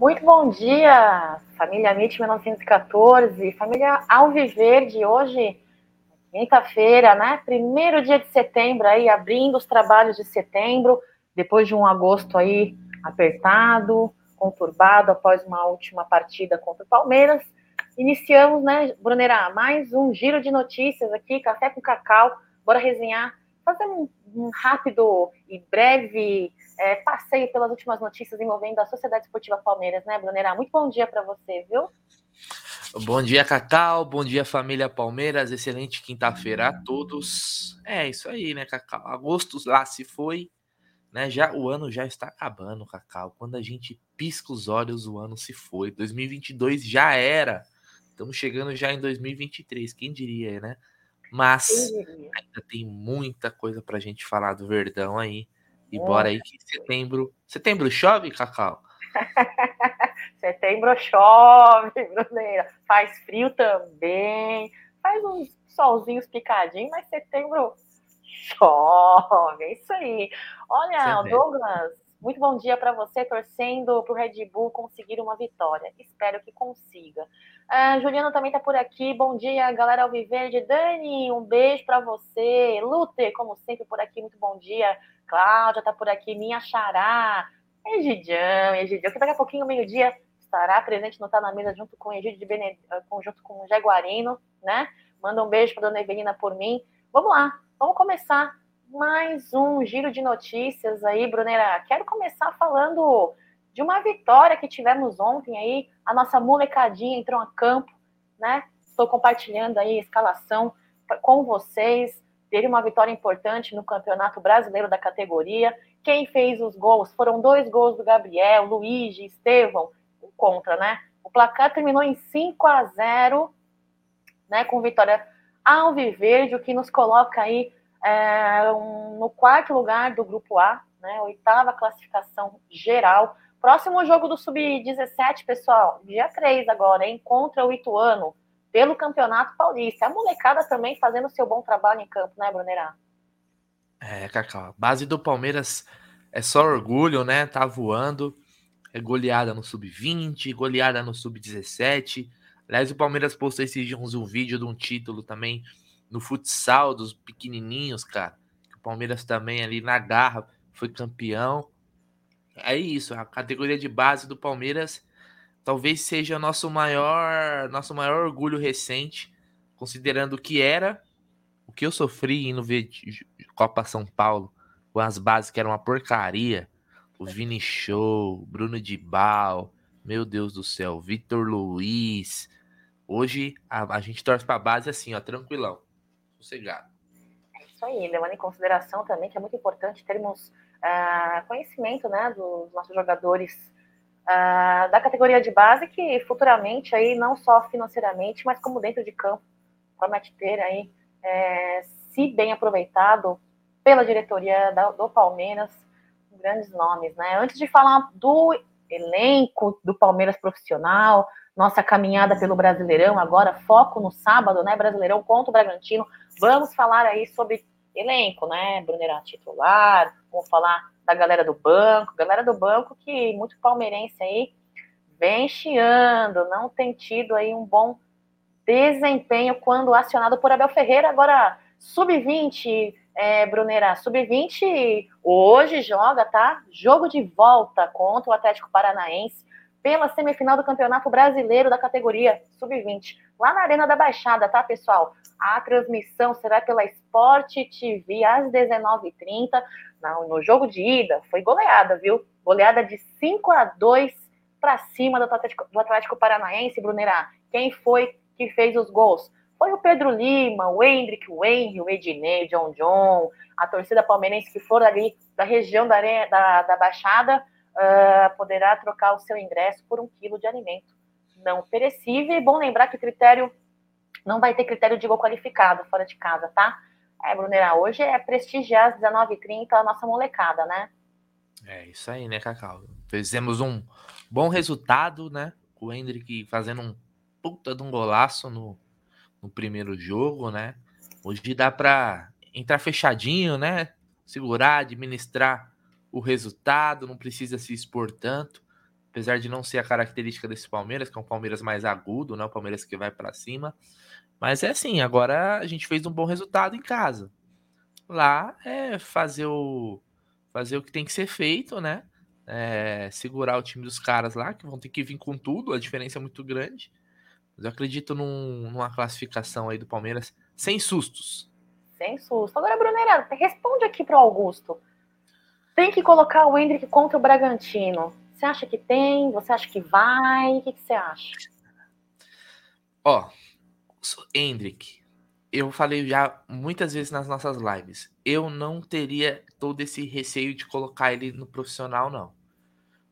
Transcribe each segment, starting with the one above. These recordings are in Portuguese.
Muito bom dia, família MIT 1914, família Alviverde, hoje, quinta-feira, né? Primeiro dia de setembro aí, abrindo os trabalhos de setembro, depois de um agosto aí apertado, conturbado, após uma última partida contra o Palmeiras. Iniciamos, né, Brunera, mais um giro de notícias aqui, café com cacau, bora resenhar, fazer um, um rápido e breve é, passeio pelas últimas notícias envolvendo a Sociedade Esportiva Palmeiras, né, Brunera? Muito bom dia para você, viu? Bom dia, Cacau. Bom dia, família Palmeiras. Excelente quinta-feira a todos. É isso aí, né, Cacau? Agosto lá se foi, né? Já o ano já está acabando, Cacau. Quando a gente pisca os olhos, o ano se foi. 2022 já era. Estamos chegando já em 2023, quem diria, né? Mas ainda tem muita coisa pra gente falar do Verdão aí. E é. bora aí que setembro. Setembro chove, Cacau? setembro chove, Bruneira. Faz frio também. Faz uns solzinhos picadinhos, mas setembro chove. É isso aí. Olha, Douglas, muito bom dia para você, torcendo para o Red Bull conseguir uma vitória. Espero que consiga. Uh, Juliano também está por aqui. Bom dia, galera Alviverde. Dani, um beijo para você. Luther, como sempre, por aqui. Muito bom dia. Cláudia tá por aqui, minha xará, Egidião, Egidião, que daqui a pouquinho, meio-dia, estará presente no Tá na Mesa junto com Egídio de Bened... Eh, junto com o Jaguarino, né? Manda um beijo para dona Evelina por mim. Vamos lá, vamos começar mais um giro de notícias aí, Brunera. Quero começar falando de uma vitória que tivemos ontem aí. A nossa molecadinha entrou a campo, né? Estou compartilhando aí a escalação com vocês teve uma vitória importante no Campeonato Brasileiro da categoria. Quem fez os gols foram dois gols do Gabriel, Luigi, Estevão, contra, né? O placar terminou em 5 a 0, né, com vitória Alviverde, o que nos coloca aí é, um, no quarto lugar do Grupo A, né, oitava classificação geral. Próximo jogo do Sub-17, pessoal, dia 3 agora, hein, contra o Ituano pelo Campeonato Paulista. A molecada também fazendo seu bom trabalho em campo, né, Brunerá? É, Cacau, a base do Palmeiras é só orgulho, né? Tá voando. É goleada no sub-20, goleada no sub-17. Aliás, o Palmeiras postou esses dias um vídeo de um título também no futsal dos pequenininhos, cara. O Palmeiras também ali na garra foi campeão. É isso, a categoria de base do Palmeiras talvez seja nosso maior, nosso maior orgulho recente, considerando o que era, o que eu sofri indo ver Copa São Paulo, com as bases que eram uma porcaria. O Vini Show, Bruno de Bal, meu Deus do céu, Vitor Luiz. Hoje a, a gente torce para a base assim, ó, tranquilão, sossegado. É isso aí, levando em consideração também que é muito importante termos uh, conhecimento né, dos nossos jogadores uh, da categoria de base que futuramente aí não só financeiramente, mas como dentro de campo promete ter aí é, se bem aproveitado pela diretoria da, do Palmeiras, grandes nomes, né? Antes de falar do elenco do Palmeiras profissional, nossa caminhada pelo Brasileirão, agora foco no sábado, né? Brasileirão contra o Bragantino. Vamos falar aí sobre elenco, né? Brunerá titular, vamos falar da galera do banco, galera do banco que muito palmeirense aí vem chiando, não tem tido aí um bom desempenho quando acionado por Abel Ferreira. Agora, sub-20, é, Brunera, sub-20 hoje joga, tá? Jogo de volta contra o Atlético Paranaense pela semifinal do Campeonato Brasileiro da categoria sub-20, lá na Arena da Baixada, tá, pessoal? A transmissão será pela Sport TV às 19h30. Não, no jogo de ida foi goleada, viu? Goleada de 5 a 2 para cima do Atlético, do Atlético Paranaense, Brunerá. Quem foi que fez os gols? Foi o Pedro Lima, o Hendrick, o Henry, o Ednei, o John John, a torcida palmeirense que for ali da região da, da, da Baixada, uh, poderá trocar o seu ingresso por um quilo de alimento não perecível. E bom lembrar que o critério não vai ter critério de gol qualificado fora de casa, tá? É, Brunera, hoje é prestigiar às 19h30 a nossa molecada, né? É isso aí, né, Cacau? Fizemos um bom resultado, né? O Hendrick fazendo um puta de um golaço no, no primeiro jogo, né? Hoje dá pra entrar fechadinho, né? Segurar, administrar o resultado, não precisa se expor tanto. apesar de não ser a característica desse Palmeiras, que é um Palmeiras mais agudo, não é o Palmeiras que vai para cima. Mas é assim, agora a gente fez um bom resultado em casa. Lá é fazer o fazer o que tem que ser feito, né? É, segurar o time dos caras lá, que vão ter que vir com tudo, a diferença é muito grande. Mas eu acredito num, numa classificação aí do Palmeiras sem sustos. Sem susto. Agora, Brunera, responde aqui pro Augusto. Tem que colocar o Hendrick contra o Bragantino. Você acha que tem? Você acha que vai? O que, que você acha? Ó, Hendrick, eu falei já muitas vezes nas nossas lives. Eu não teria todo esse receio de colocar ele no profissional, não.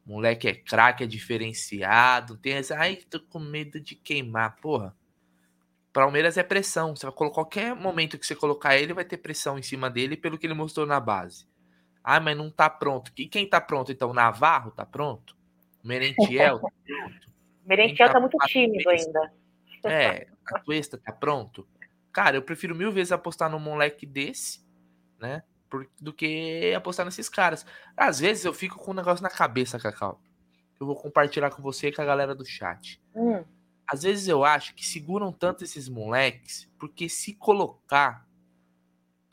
Moleque é craque, é diferenciado. Tem essa. Ai, tô com medo de queimar. Porra. Palmeiras é pressão. Você vai colocar qualquer momento que você colocar ele, vai ter pressão em cima dele pelo que ele mostrou na base. Ah, mas não tá pronto. E quem tá pronto, então? Navarro tá pronto? Merentiel tá pronto? Merentiel tá, tá muito tímido ainda. É, a Cuesta tá pronto. Cara, eu prefiro mil vezes apostar num moleque desse, né? do que apostar nesses caras. Às vezes eu fico com um negócio na cabeça, Cacau. Eu vou compartilhar com você e com a galera do chat. Hum. Às vezes eu acho que seguram tanto esses moleques, porque se colocar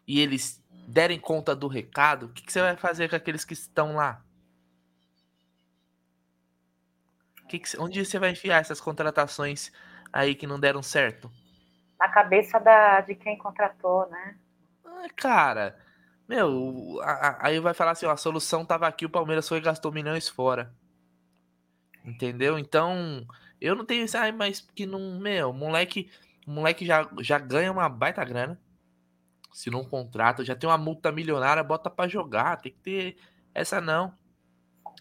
e eles derem conta do recado, o que, que você vai fazer com aqueles que estão lá? Que que, onde você vai enfiar essas contratações aí que não deram certo? Na cabeça da, de quem contratou, né? Ah, cara, meu, aí vai falar assim, ó, a solução tava aqui, o Palmeiras foi e gastou milhões fora. Entendeu? Então, eu não tenho isso, ai, mas que não, meu, moleque, moleque já, já ganha uma baita grana. Se não contrata, já tem uma multa milionária, bota para jogar, tem que ter essa não.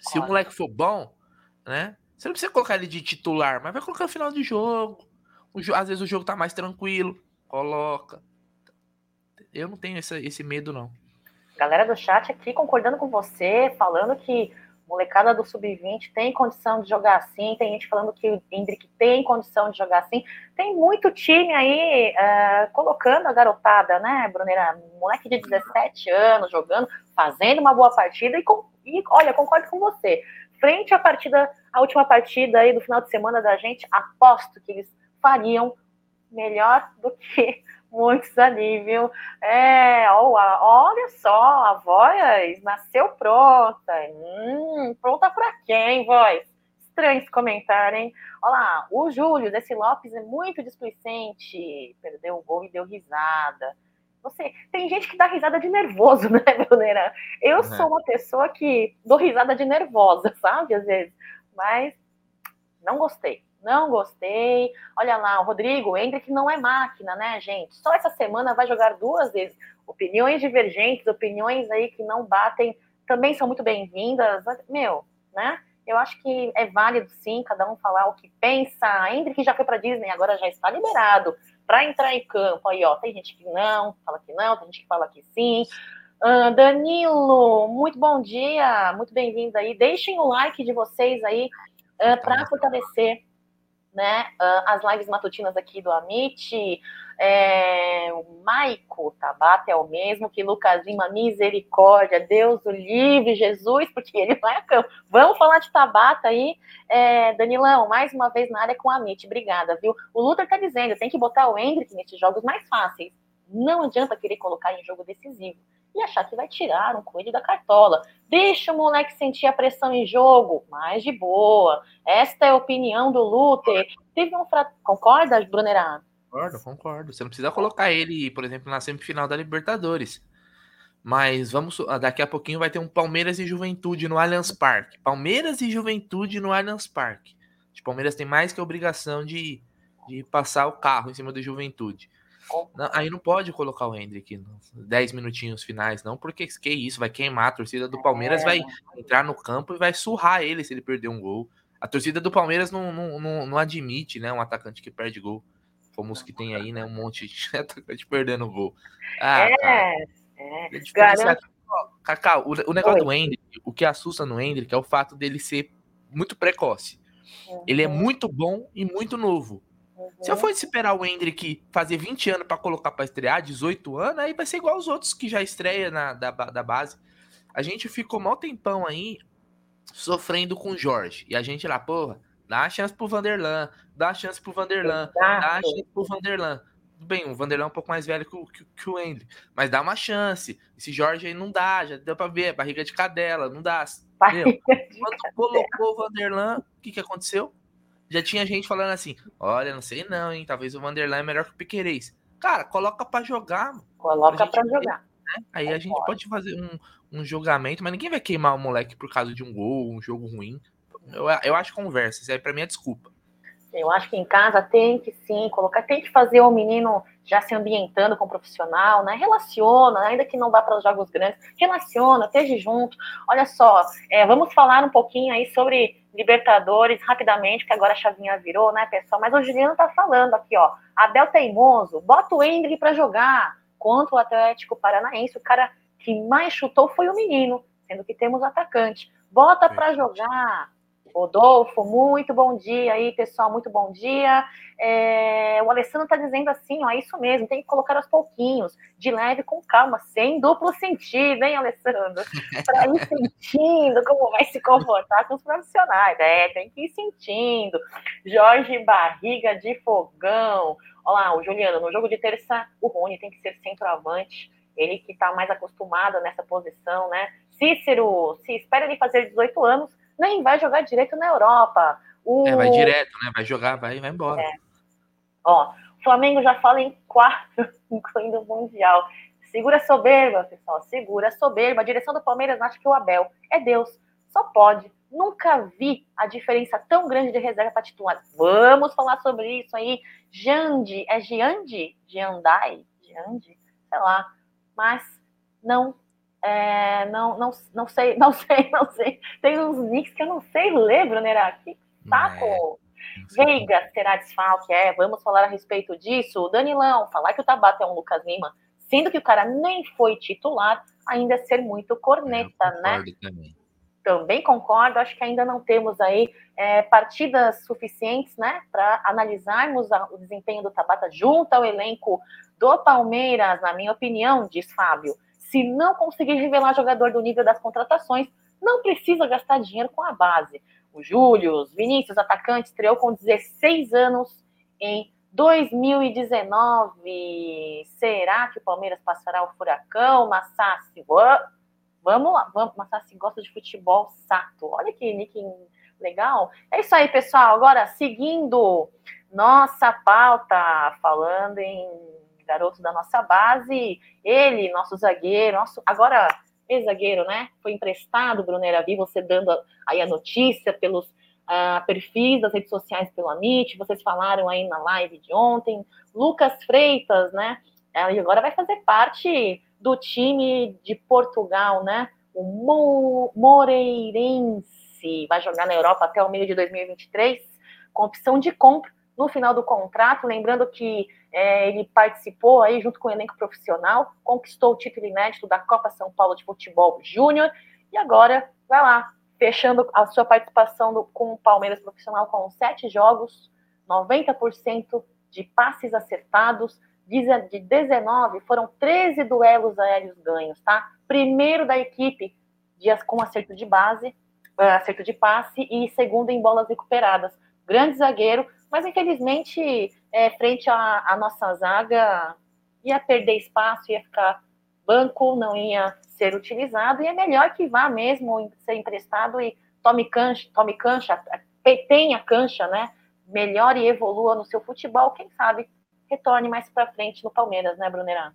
Se o moleque for bom, né? Você não precisa colocar ele de titular, mas vai colocar no final de jogo. O, às vezes o jogo tá mais tranquilo, coloca. Eu não tenho esse, esse medo, não. Galera do chat aqui concordando com você, falando que molecada do sub-20 tem condição de jogar assim, tem gente falando que o Hendrick tem condição de jogar assim. Tem muito time aí uh, colocando a garotada, né, Brunera? Moleque de 17 anos jogando, fazendo uma boa partida e, com, e olha, concordo com você. Frente à partida, a última partida aí do final de semana da gente, aposto que eles fariam melhor do que muitos ali, viu? É, olha só, a voz nasceu pronta. Hum, pronta para quem, voz? Estranho esse comentário, hein? Olha lá, o Júlio desse Lopes é muito displicente. Perdeu o gol e deu risada. Você, tem gente que dá risada de nervoso, né, Brunera? Eu uhum. sou uma pessoa que dou risada de nervosa, sabe? Às vezes. Mas não gostei não gostei. Olha lá, o Rodrigo, o Hendrick não é máquina, né, gente? Só essa semana vai jogar duas vezes. Opiniões divergentes, opiniões aí que não batem, também são muito bem-vindas. Meu, né? Eu acho que é válido sim, cada um falar o que pensa. Hendrick já foi para Disney, agora já está liberado para entrar em campo. Aí, ó, tem gente que não, fala que não, tem gente que fala que sim. Uh, Danilo, muito bom dia, muito bem-vindo aí. Deixem o like de vocês aí uh, para fortalecer né? Ah, as lives matutinas aqui do Amit, é, o Maico Tabata é o mesmo que Lucas Lima, misericórdia, Deus o livre, Jesus, porque ele vai a campo. Vamos falar de Tabata aí, é, Danilão, mais uma vez na área com a Amit, obrigada, viu? O Luther tá dizendo, tem que botar o Hendrick nesses jogos mais fáceis. Não adianta querer colocar em jogo decisivo e achar que vai tirar um coelho da cartola. Deixa o moleque sentir a pressão em jogo, mais de boa. Esta é a opinião do Luther. Teve um fra... Concorda, Brunerá? Concordo, concordo. Você não precisa colocar ele, por exemplo, na semifinal da Libertadores. Mas vamos. Daqui a pouquinho vai ter um Palmeiras e Juventude no Allianz Parque. Palmeiras e Juventude no Allianz Parque. O Palmeiras tem mais que a obrigação de, de passar o carro em cima do Juventude. Não, aí não pode colocar o Hendrick 10 minutinhos finais, não, porque que isso, vai queimar. A torcida do Palmeiras é. vai entrar no campo e vai surrar ele se ele perder um gol. A torcida do Palmeiras não, não, não, não admite, né, um atacante que perde gol. Como os que tem aí, né, um monte de atacante perdendo gol. Ah, é, cara. é. é Cacau, o, o negócio Oi. do Hendrick, o que assusta no Hendrick é o fato dele ser muito precoce. Uhum. Ele é muito bom e muito novo. Se eu uhum. fosse esperar o Hendrick fazer 20 anos para colocar para estrear, 18 anos, aí vai ser igual os outros que já estreia na, da, da base. A gente ficou mal tempão aí sofrendo com o Jorge. E a gente lá, porra, dá a chance pro Vanderlan, dá a chance pro Vanderlan, dá a chance pro Vanderlan. Bem, o Vanderlan é um pouco mais velho que o, que, que o Andy, mas dá uma chance. Esse Jorge aí não dá, já deu pra ver, barriga de cadela, não dá. Quando colocou o Vanderlan, o que, que aconteceu? Já tinha gente falando assim: olha, não sei não, hein? Talvez o Vanderlan é melhor que o Piquerez. Cara, coloca para jogar. Coloca para jogar. Né? Aí a gente pode fazer um, um julgamento, mas ninguém vai queimar o moleque por causa de um gol, um jogo ruim. Eu, eu acho conversa, isso aí pra mim é desculpa. Eu acho que em casa tem que sim colocar, tem que fazer o menino já se ambientando com o profissional, né? Relaciona, ainda que não vá para os jogos grandes, relaciona, esteja junto. Olha só, é, vamos falar um pouquinho aí sobre Libertadores rapidamente, que agora a chavinha virou, né, pessoal? Mas o Juliano tá falando aqui, ó. Abel Teimoso, bota o Hendrick para jogar contra o Atlético Paranaense. O cara que mais chutou foi o menino, sendo que temos atacante. Bota para jogar. Rodolfo, muito bom dia aí, pessoal, muito bom dia. É, o Alessandro está dizendo assim, ó, é isso mesmo, tem que colocar aos pouquinhos, de leve, com calma, sem duplo sentido, hein, Alessandro? Para ir sentindo como vai se comportar com os profissionais. É, tem que ir sentindo. Jorge Barriga de Fogão. Olha lá, o Juliano, no jogo de terça, o Rony tem que ser centroavante, ele que está mais acostumado nessa posição, né? Cícero, se espera ele fazer 18 anos, nem vai jogar direito na Europa. O... É, vai direto, né? Vai jogar, vai, vai embora. É. Ó, o Flamengo já fala em quarto, incluindo o Mundial. Segura soberba, pessoal. Segura soberba. A direção do Palmeiras acha que o Abel é Deus. Só pode. Nunca vi a diferença tão grande de reserva para titular. Vamos falar sobre isso aí. Jandi, é Giandi? Giandai? Giandi? Sei lá. Mas não é, não, não, não sei, não sei, não sei. Tem uns nicks que eu não sei ler, Brunera. Que saco! É, Veiga será desfalque? É, vamos falar a respeito disso. Danilão, falar que o Tabata é um Lucas Lima, sendo que o cara nem foi titular, ainda é ser muito corneta, né? Também. também concordo, acho que ainda não temos aí é, partidas suficientes, né, para analisarmos a, o desempenho do Tabata junto ao elenco do Palmeiras, na minha opinião, diz Fábio se não conseguir revelar jogador do nível das contratações, não precisa gastar dinheiro com a base. O Júlio, Vinícius, atacante, estreou com 16 anos em 2019. Será que o Palmeiras passará o furacão? Massassi, vamos lá, vamos. Massassi gosta de futebol sato. Olha que nick legal. É isso aí, pessoal. Agora, seguindo nossa pauta, falando em garoto da nossa base, ele, nosso zagueiro, nosso agora ex-zagueiro, né? Foi emprestado, Brunera, vi você dando aí a notícia pelos uh, perfis das redes sociais pelo Amit, vocês falaram aí na live de ontem, Lucas Freitas, né? E agora vai fazer parte do time de Portugal, né? O Mo Moreirense vai jogar na Europa até o meio de 2023, com opção de compra no final do contrato, lembrando que é, ele participou aí junto com o elenco profissional, conquistou o título inédito da Copa São Paulo de Futebol Júnior e agora vai lá, fechando a sua participação do, com o Palmeiras profissional com sete jogos, 90% de passes acertados, de 19 foram 13 duelos aéreos ganhos, tá? Primeiro da equipe de, com acerto de base, ah, acerto de passe e segundo em bolas recuperadas. Grande zagueiro, mas infelizmente, é, frente à, nossa zaga, ia perder espaço, ia ficar banco, não ia ser utilizado, e é melhor que vá mesmo ser emprestado e tome cancha, tome cancha, tenha cancha, né? Melhore e evolua no seu futebol, quem sabe retorne mais para frente no Palmeiras, né, Brunerá?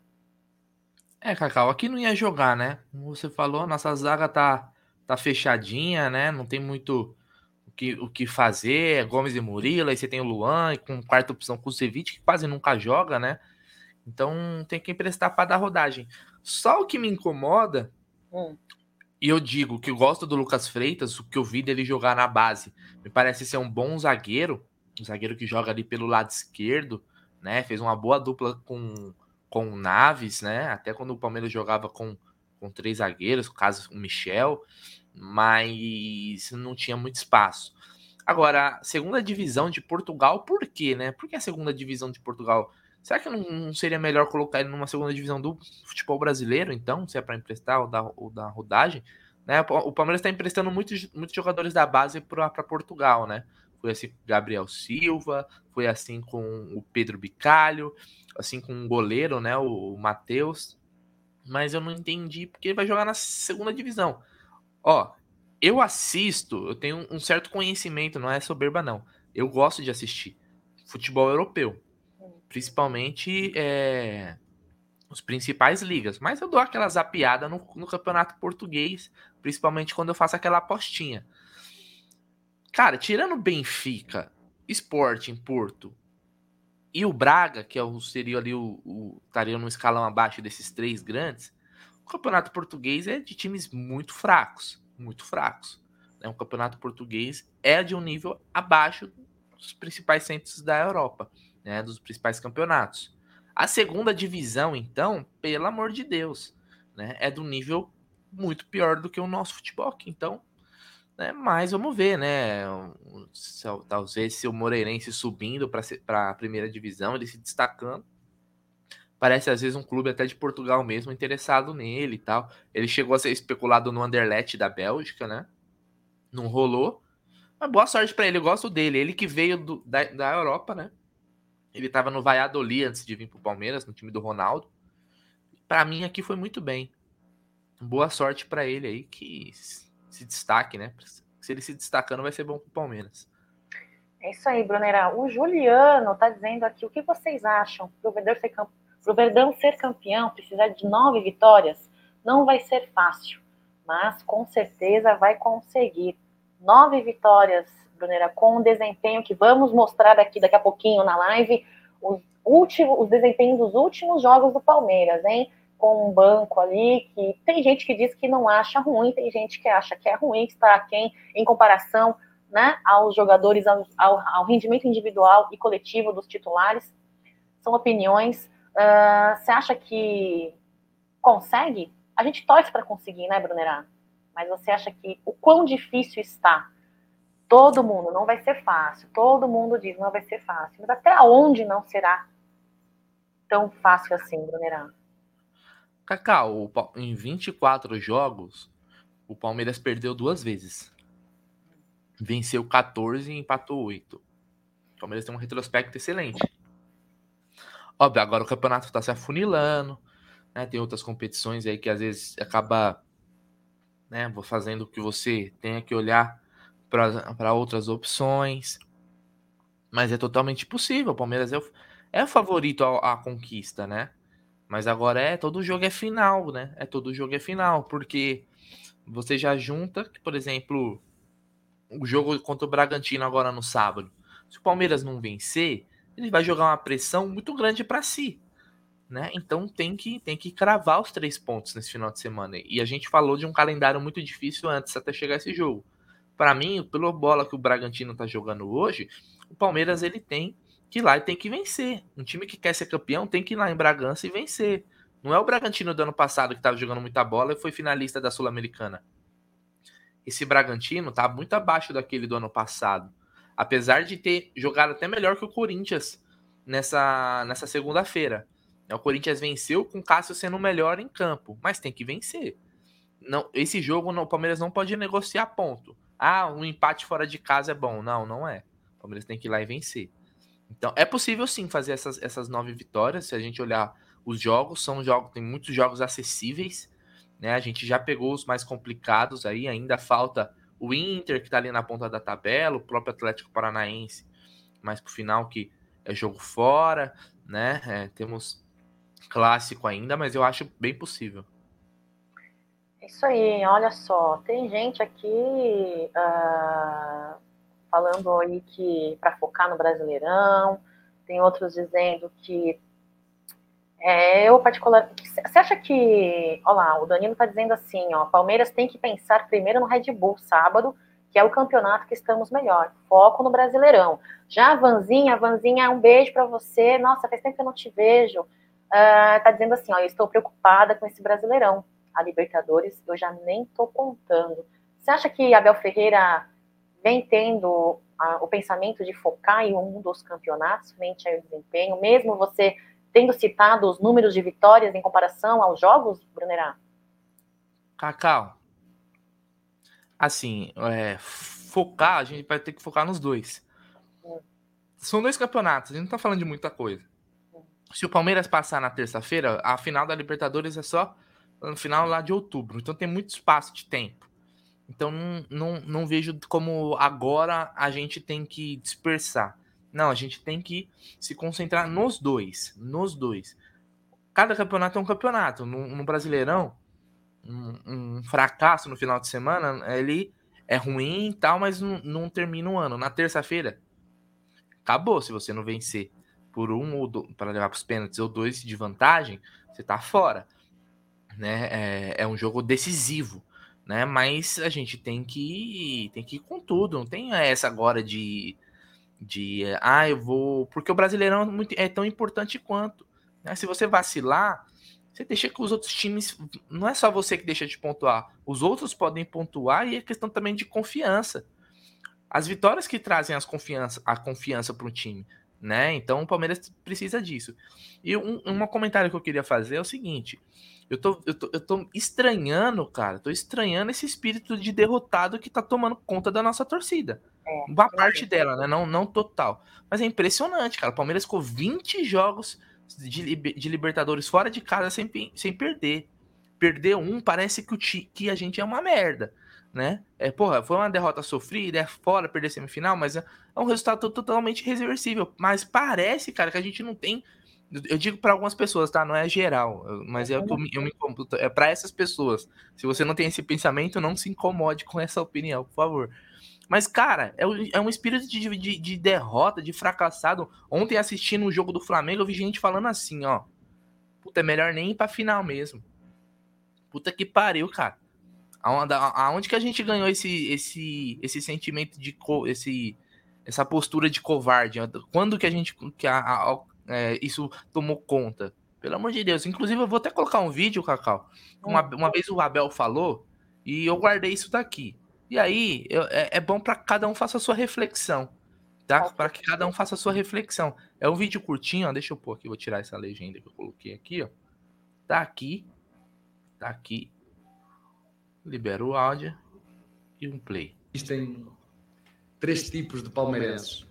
É, Cacau, aqui não ia jogar, né? Como você falou, nossa zaga tá, tá fechadinha, né? Não tem muito que, o que fazer, é Gomes e Murilo, aí você tem o Luan, e com quarta opção com o Ceviche, que quase nunca joga, né? Então tem que emprestar para dar rodagem. Só o que me incomoda, hum. e eu digo que eu gosto do Lucas Freitas, o que eu vi dele jogar na base, me parece ser um bom zagueiro, um zagueiro que joga ali pelo lado esquerdo, né? Fez uma boa dupla com, com o Naves, né? Até quando o Palmeiras jogava com, com três zagueiros, caso o Michel mas não tinha muito espaço. Agora, segunda divisão de Portugal, por quê, né? Por que a segunda divisão de Portugal? Será que não, seria melhor colocar ele numa segunda divisão do futebol brasileiro, então, se é para emprestar ou dar, ou dar rodagem? Né? O Palmeiras está emprestando muitos, muitos jogadores da base para Portugal, né? Foi assim com Gabriel Silva, foi assim com o Pedro Bicalho, assim com o goleiro, né? O, o Matheus. Mas eu não entendi porque ele vai jogar na segunda divisão. Ó, eu assisto, eu tenho um certo conhecimento, não é soberba, não. Eu gosto de assistir futebol europeu. Principalmente é, os principais ligas. Mas eu dou aquela zapiada no, no campeonato português, principalmente quando eu faço aquela apostinha. Cara, tirando Benfica, Sporting, Porto e o Braga, que é seria ali o, o estaria no escalão abaixo desses três grandes, o campeonato português é de times muito fracos, muito fracos. Né? O campeonato português é de um nível abaixo dos principais centros da Europa, né? dos principais campeonatos. A segunda divisão, então, pelo amor de Deus, né? é do nível muito pior do que o nosso futebol aqui. Então, né? Mas vamos ver, né? Talvez se o Moreirense subindo para a primeira divisão, ele se destacando. Parece às vezes um clube até de Portugal mesmo interessado nele e tal. Ele chegou a ser especulado no Anderlecht da Bélgica, né? Não rolou. Mas boa sorte para ele, eu gosto dele. Ele que veio do, da, da Europa, né? Ele estava no Valladolid antes de vir pro Palmeiras, no time do Ronaldo. Para mim aqui foi muito bem. Boa sorte para ele aí que se destaque, né? Se ele se destacando, vai ser bom para o Palmeiras. É isso aí, Brunera. O Juliano está dizendo aqui o que vocês acham para o Verdão ser, camp... Verdão ser campeão, precisar de nove vitórias, não vai ser fácil, mas com certeza vai conseguir. Nove vitórias, Brunera, com o desempenho que vamos mostrar aqui daqui a pouquinho na live, os, últimos, os desempenhos dos últimos jogos do Palmeiras, hein? com um banco ali que tem gente que diz que não acha ruim, tem gente que acha que é ruim, que está quem em comparação né, aos jogadores, ao, ao, rendimento individual e coletivo dos titulares. São opiniões. Uh, você acha que consegue? A gente torce para conseguir, né, Brunerá? Mas você acha que o quão difícil está? Todo mundo, não vai ser fácil. Todo mundo diz, não vai ser fácil. Mas até onde não será tão fácil assim, Brunerá? Cacau, em 24 jogos, o Palmeiras perdeu duas vezes. Venceu 14 e empatou 8. O Palmeiras tem um retrospecto excelente. Óbvio, agora o campeonato está se afunilando. Né? Tem outras competições aí que às vezes acaba né, fazendo que você tenha que olhar para outras opções. Mas é totalmente possível. O Palmeiras é o, é o favorito à, conquista, né? Mas agora é, todo jogo é final, né? É todo jogo é final, porque você já junta, por exemplo, o jogo contra o Bragantino agora no sábado. Se o Palmeiras não vencer, ele vai jogar uma pressão muito grande para si, né? Então tem que tem que cravar os três pontos nesse final de semana. E a gente falou de um calendário muito difícil antes até chegar esse jogo. Para mim, pela bola que o Bragantino tá jogando hoje, o Palmeiras ele tem que ir lá e tem que vencer. Um time que quer ser campeão tem que ir lá em Bragança e vencer. Não é o Bragantino do ano passado que estava jogando muita bola e foi finalista da Sul-Americana. Esse Bragantino tá muito abaixo daquele do ano passado. Apesar de ter jogado até melhor que o Corinthians nessa, nessa segunda-feira. O Corinthians venceu com o Cássio sendo o melhor em campo, mas tem que vencer. Não, esse jogo não, o Palmeiras não pode negociar ponto. Ah, um empate fora de casa é bom. Não, não é. O Palmeiras tem que ir lá e vencer. Então, é possível sim fazer essas, essas nove vitórias. Se a gente olhar os jogos, são jogos, tem muitos jogos acessíveis, né? A gente já pegou os mais complicados aí, ainda falta o Inter, que tá ali na ponta da tabela, o próprio Atlético Paranaense, mais pro final, que é jogo fora, né? É, temos clássico ainda, mas eu acho bem possível. Isso aí, olha só, tem gente aqui. Uh falando aí que para focar no Brasileirão, tem outros dizendo que é, eu particular, você acha que, olha lá, o Danilo está dizendo assim, ó, Palmeiras tem que pensar primeiro no Red Bull sábado, que é o campeonato que estamos melhor. Foco no Brasileirão. Já a Vanzinha, Vanzinha, um beijo para você. Nossa, faz tempo que eu não te vejo. Uh, tá dizendo assim, ó, eu estou preocupada com esse Brasileirão. A Libertadores eu já nem tô contando. Você acha que Abel Ferreira vem tendo o pensamento de focar em um dos campeonatos frente ao desempenho, mesmo você tendo citado os números de vitórias em comparação aos jogos, Brunerá? Cacau, assim, é, focar, a gente vai ter que focar nos dois. São dois campeonatos, a gente não tá falando de muita coisa. Se o Palmeiras passar na terça-feira, a final da Libertadores é só no final lá de outubro. Então tem muito espaço de tempo. Então não, não, não vejo como agora a gente tem que dispersar. Não, a gente tem que se concentrar nos dois. Nos dois. Cada campeonato é um campeonato. No, no Brasileirão, um, um, fracasso no final de semana, ele é ruim e tal, mas não, não termina o ano. Na terça-feira, acabou. Se você não vencer por um ou para levar para os pênaltis ou dois de vantagem, você tá fora. Né? É, é um jogo decisivo. Né? Mas a gente tem que tem que ir com tudo. Não tem essa agora de de ah, eu vou. Porque o Brasileirão é, muito, é tão importante quanto. Né? Se você vacilar, você deixa que os outros times. Não é só você que deixa de pontuar. Os outros podem pontuar e é questão também de confiança. As vitórias que trazem as confiança, a confiança para o time. Né? Então o Palmeiras precisa disso. E um, um comentário que eu queria fazer é o seguinte: eu tô, eu tô, eu tô estranhando, cara, tô estranhando esse espírito de derrotado que tá tomando conta da nossa torcida. É, Uma parte dela, né? Não, não total. Mas é impressionante, cara. O Palmeiras ficou 20 jogos de, de Libertadores fora de casa sem, sem perder. Perder um, parece que, o que a gente é uma merda, né? É, porra, foi uma derrota sofrida, é fora perder semifinal, mas é, é um resultado totalmente reversível. Mas parece, cara, que a gente não tem. Eu digo para algumas pessoas, tá? Não é geral, mas eu, eu, eu me computo. É para essas pessoas. Se você não tem esse pensamento, não se incomode com essa opinião, por favor. Mas, cara, é, é um espírito de, de, de, derrota, de fracassado. Ontem, assistindo o jogo do Flamengo, eu vi gente falando assim, ó. Puta, é melhor nem ir pra final mesmo. Puta que pariu, cara. Aonde, aonde que a gente ganhou esse, esse, esse sentimento de. Esse, essa postura de covarde? Quando que a gente. Que a, a, é, isso tomou conta? Pelo amor de Deus. Inclusive, eu vou até colocar um vídeo, Cacau. Uma, uma vez o Abel falou, e eu guardei isso daqui. E aí eu, é, é, bom para cada um faça a sua reflexão, tá? Para que cada um faça a sua reflexão. É um vídeo curtinho, ó, deixa eu pôr aqui, vou tirar essa legenda que eu coloquei aqui, ó. Tá aqui, tá aqui. Libera o áudio e um play. Existem três tipos de palmeirenses.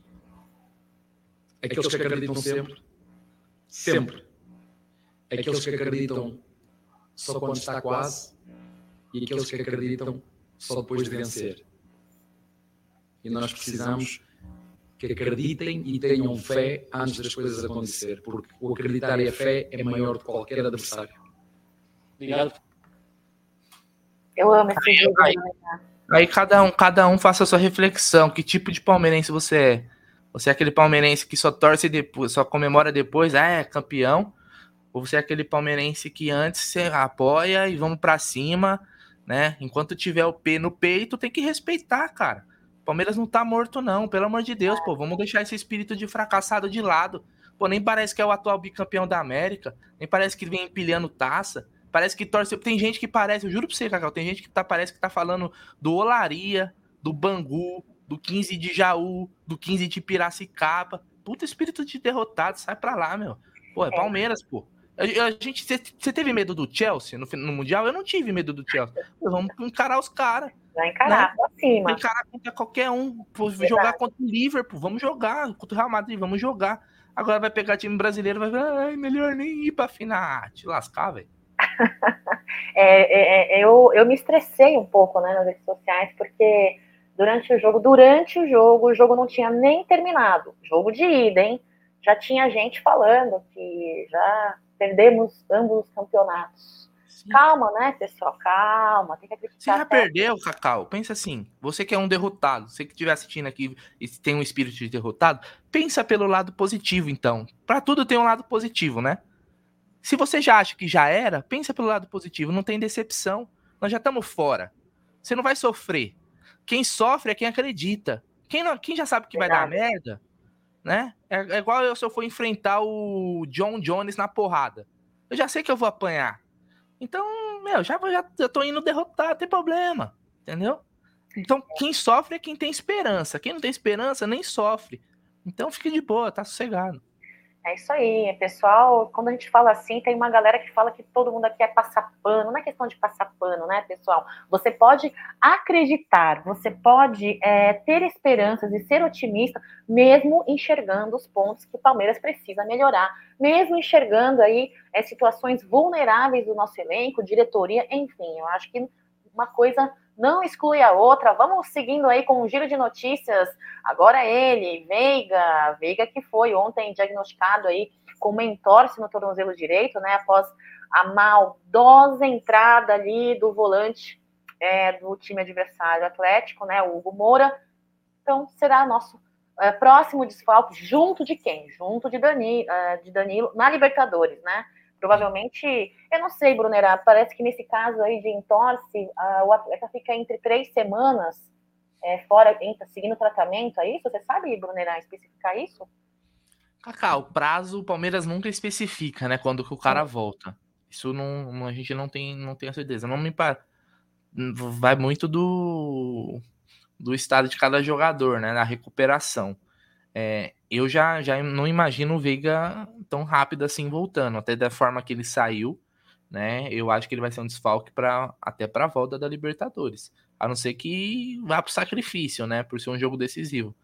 Aqueles que acreditam sempre, sempre. Aqueles que acreditam só quando está quase e aqueles que acreditam só depois de vencer. E nós precisamos que acreditem e tenham fé antes das coisas acontecer, porque o acreditar e a fé é maior do que qualquer adversário. Obrigado. Eu amo esse aí, aí, aí, cada um, cada um faça a sua reflexão. Que tipo de palmeirense você é? Você é aquele palmeirense que só torce depois, só comemora depois, ah, é campeão? Ou você é aquele palmeirense que antes você apoia e vamos para cima né? Enquanto tiver o P no peito, tem que respeitar, cara. Palmeiras não tá morto, não, pelo amor de Deus, pô. Vamos deixar esse espírito de fracassado de lado. Pô, nem parece que é o atual bicampeão da América, nem parece que vem empilhando taça. Parece que torce. Tem gente que parece, eu juro pra você, Cacau, tem gente que tá, parece que tá falando do Olaria, do Bangu, do 15 de Jaú, do 15 de Piracicaba. Puta espírito de derrotado, sai pra lá, meu. Pô, é, é. Palmeiras, pô. A, gente, você teve medo do Chelsea no, no, Mundial? Eu não tive medo do Chelsea. Vamos encarar os caras. Vai encarar, né? pra cima. Encarar contra qualquer um. Verdade. Jogar contra o Liverpool, vamos jogar. Contra o Real Madrid, vamos jogar. Agora vai pegar time brasileiro, vai falar, melhor nem ir pra final. Ah, te lascar, velho. é, é, é, eu, eu me estressei um pouco né, nas redes sociais, porque durante o jogo, durante o jogo, o jogo não tinha nem terminado. Jogo de ida, hein? Já tinha gente falando que já perdemos ambos os campeonatos. Sim. Calma, né, pessoal? Calma, tem que acreditar. Você já perdeu, Cacau? Pensa assim, você que é um derrotado, você que estiver assistindo aqui e tem um espírito de derrotado, pensa pelo lado positivo, então. Para tudo tem um lado positivo, né? Se você já acha que já era, pensa pelo lado positivo, não tem decepção. Nós já estamos fora. Você não vai sofrer. Quem sofre é quem acredita. Quem, não, quem já sabe que Verdade. vai dar merda, né? É, é igual eu, se eu for enfrentar o John Jones na porrada. Eu já sei que eu vou apanhar. Então, meu, já, já, já tô indo derrotar, tem problema. Entendeu? Então, quem sofre é quem tem esperança. Quem não tem esperança nem sofre. Então, fique de boa, tá sossegado. É isso aí, pessoal. Quando a gente fala assim, tem uma galera que fala que todo mundo aqui é passar pano. Não é questão de passar pano, né, pessoal? Você pode acreditar, você pode é, ter esperanças e ser otimista, mesmo enxergando os pontos que o Palmeiras precisa melhorar, mesmo enxergando aí é, situações vulneráveis do nosso elenco, diretoria, enfim. Eu acho que uma coisa não exclui a outra. Vamos seguindo aí com um giro de notícias. Agora ele, Veiga, Veiga que foi ontem diagnosticado aí com mentorce no tornozelo direito, né? Após a maldosa entrada ali do volante é, do time adversário Atlético, né? O Hugo Moura. Então será nosso é, próximo desfalque junto de quem? Junto de, é, de Danilo na Libertadores, né? Provavelmente, eu não sei, Brunera, parece que nesse caso aí de entorse, uh, o atleta fica entre três semanas é, fora, entra, seguindo o tratamento, é isso? Você sabe, Brunera, especificar isso? Cacá, o prazo o Palmeiras nunca especifica, né? Quando que o cara volta. Isso não, a gente não tem, não tem a certeza. Não me vai muito do, do estado de cada jogador, né? Na recuperação. É, eu já, já não imagino o Veiga tão rápido assim voltando, até da forma que ele saiu, né? Eu acho que ele vai ser um desfalque para até para a volta da Libertadores, a não ser que vá para o sacrifício, né? Por ser um jogo decisivo.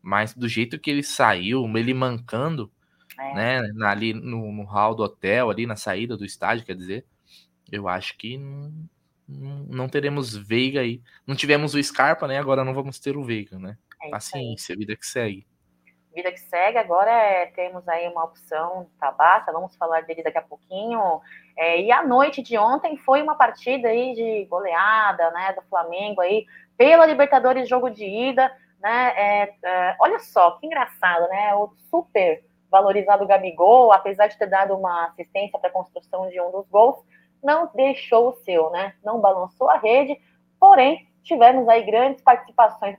Mas do jeito que ele saiu, ele mancando, é. né? Ali no, no hall do hotel, ali na saída do estádio, quer dizer, eu acho que não, não teremos Veiga aí. Não tivemos o Scarpa, né? Agora não vamos ter o Veiga, né? É Paciência, vida que segue vida que segue. Agora é, temos aí uma opção Tabata, vamos falar dele daqui a pouquinho. É, e a noite de ontem foi uma partida aí de goleada, né, do Flamengo aí pela Libertadores jogo de ida, né? É, é olha só que engraçado, né? O super valorizado Gabigol, apesar de ter dado uma assistência para a construção de um dos gols, não deixou o seu, né? Não balançou a rede, porém tivemos aí grandes participações.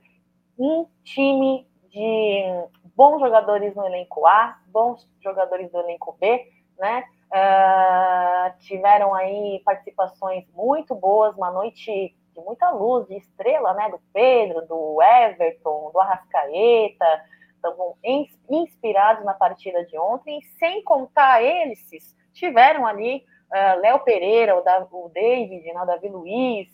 Um time de bons jogadores no elenco A, bons jogadores no elenco B, né? Uh, tiveram aí participações muito boas, uma noite de muita luz, de estrela, né? Do Pedro, do Everton, do Arrascaeta, estavam inspirados na partida de ontem, sem contar eles, tiveram ali uh, Léo Pereira, o, da, o David, né, o Davi Luiz,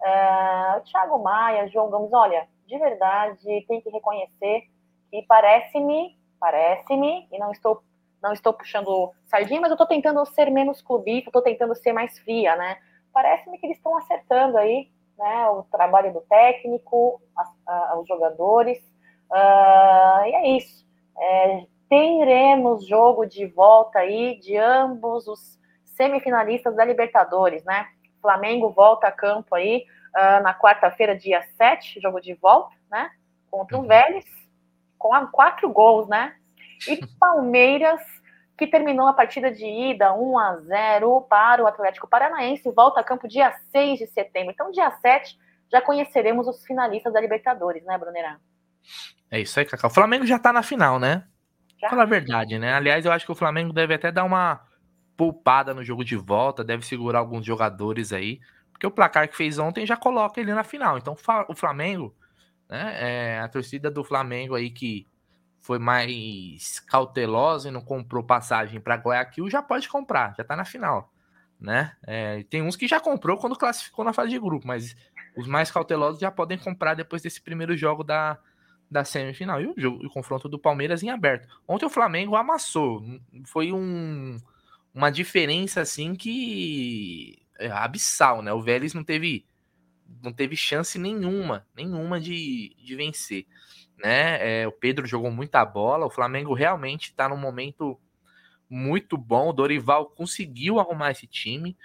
uh, Thiago Maia, João Gomes, olha, de verdade, tem que reconhecer e parece-me, parece-me, e não estou não estou puxando sardinha, mas eu estou tentando ser menos clubista, estou tentando ser mais fria, né? Parece-me que eles estão acertando aí, né? O trabalho do técnico, a, os jogadores, uh, e é isso. É, teremos jogo de volta aí de ambos os semifinalistas da Libertadores, né? Flamengo volta a campo aí uh, na quarta-feira, dia 7, jogo de volta, né? Contra o uhum. Vélez com quatro gols, né? E Palmeiras, que terminou a partida de ida 1 a 0 para o Atlético Paranaense, volta a campo dia 6 de setembro. Então, dia 7, já conheceremos os finalistas da Libertadores, né, Brunerá? É isso aí, Cacau. O Flamengo já tá na final, né? Já? Fala a verdade, né? Aliás, eu acho que o Flamengo deve até dar uma poupada no jogo de volta, deve segurar alguns jogadores aí, porque o placar que fez ontem já coloca ele na final. Então, o Flamengo né? É, a torcida do Flamengo aí que foi mais cautelosa e não comprou passagem para Guayaquil já pode comprar, já está na final, né? É, tem uns que já comprou quando classificou na fase de grupo, mas os mais cautelosos já podem comprar depois desse primeiro jogo da, da semifinal. E o, jogo, o confronto do Palmeiras em aberto. Ontem o Flamengo amassou, foi um, uma diferença assim que é abissal, né? O Vélez não teve não teve chance nenhuma, nenhuma de, de vencer. Né? É, o Pedro jogou muita bola, o Flamengo realmente está num momento muito bom. O Dorival conseguiu arrumar esse time.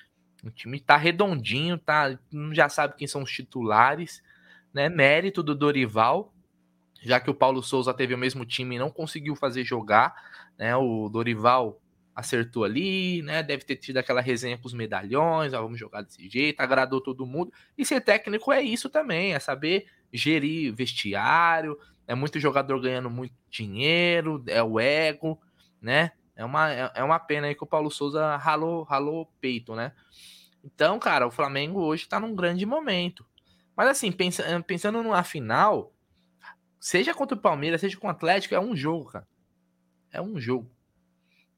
O time está redondinho, tá, já sabe quem são os titulares, né? Mérito do Dorival, já que o Paulo Souza teve o mesmo time e não conseguiu fazer jogar, né? O Dorival acertou ali, né? Deve ter tido aquela resenha com os medalhões, ó, vamos jogar desse jeito, agradou todo mundo. E ser técnico é isso também, é saber gerir vestiário, é muito jogador ganhando muito dinheiro, é o ego, né? É uma, é, é uma pena aí que o Paulo Souza ralou, ralou o peito, né? Então, cara, o Flamengo hoje tá num grande momento. Mas assim, pensa, pensando numa final, seja contra o Palmeiras, seja com o Atlético, é um jogo, cara. É um jogo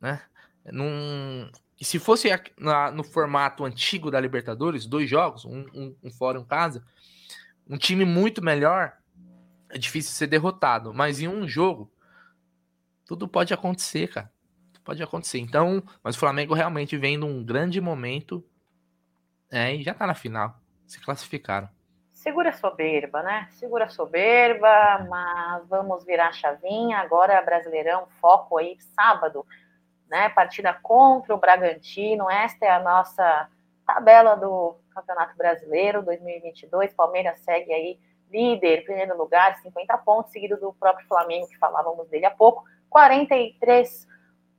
né? Num, e se fosse na, no formato antigo da Libertadores, dois jogos, um, um, um fora e um casa, um time muito melhor, é difícil ser derrotado. Mas em um jogo, tudo pode acontecer, cara. Pode acontecer. Então, mas o Flamengo realmente vem num grande momento é, e já tá na final. Se classificaram. Segura a soberba, né? Segura a soberba, mas vamos virar a chavinha. Agora, Brasileirão, foco aí, sábado, né? Partida contra o Bragantino. Esta é a nossa tabela do Campeonato Brasileiro 2022. Palmeiras segue aí líder, primeiro lugar, 50 pontos, seguido do próprio Flamengo, que falávamos dele há pouco, 43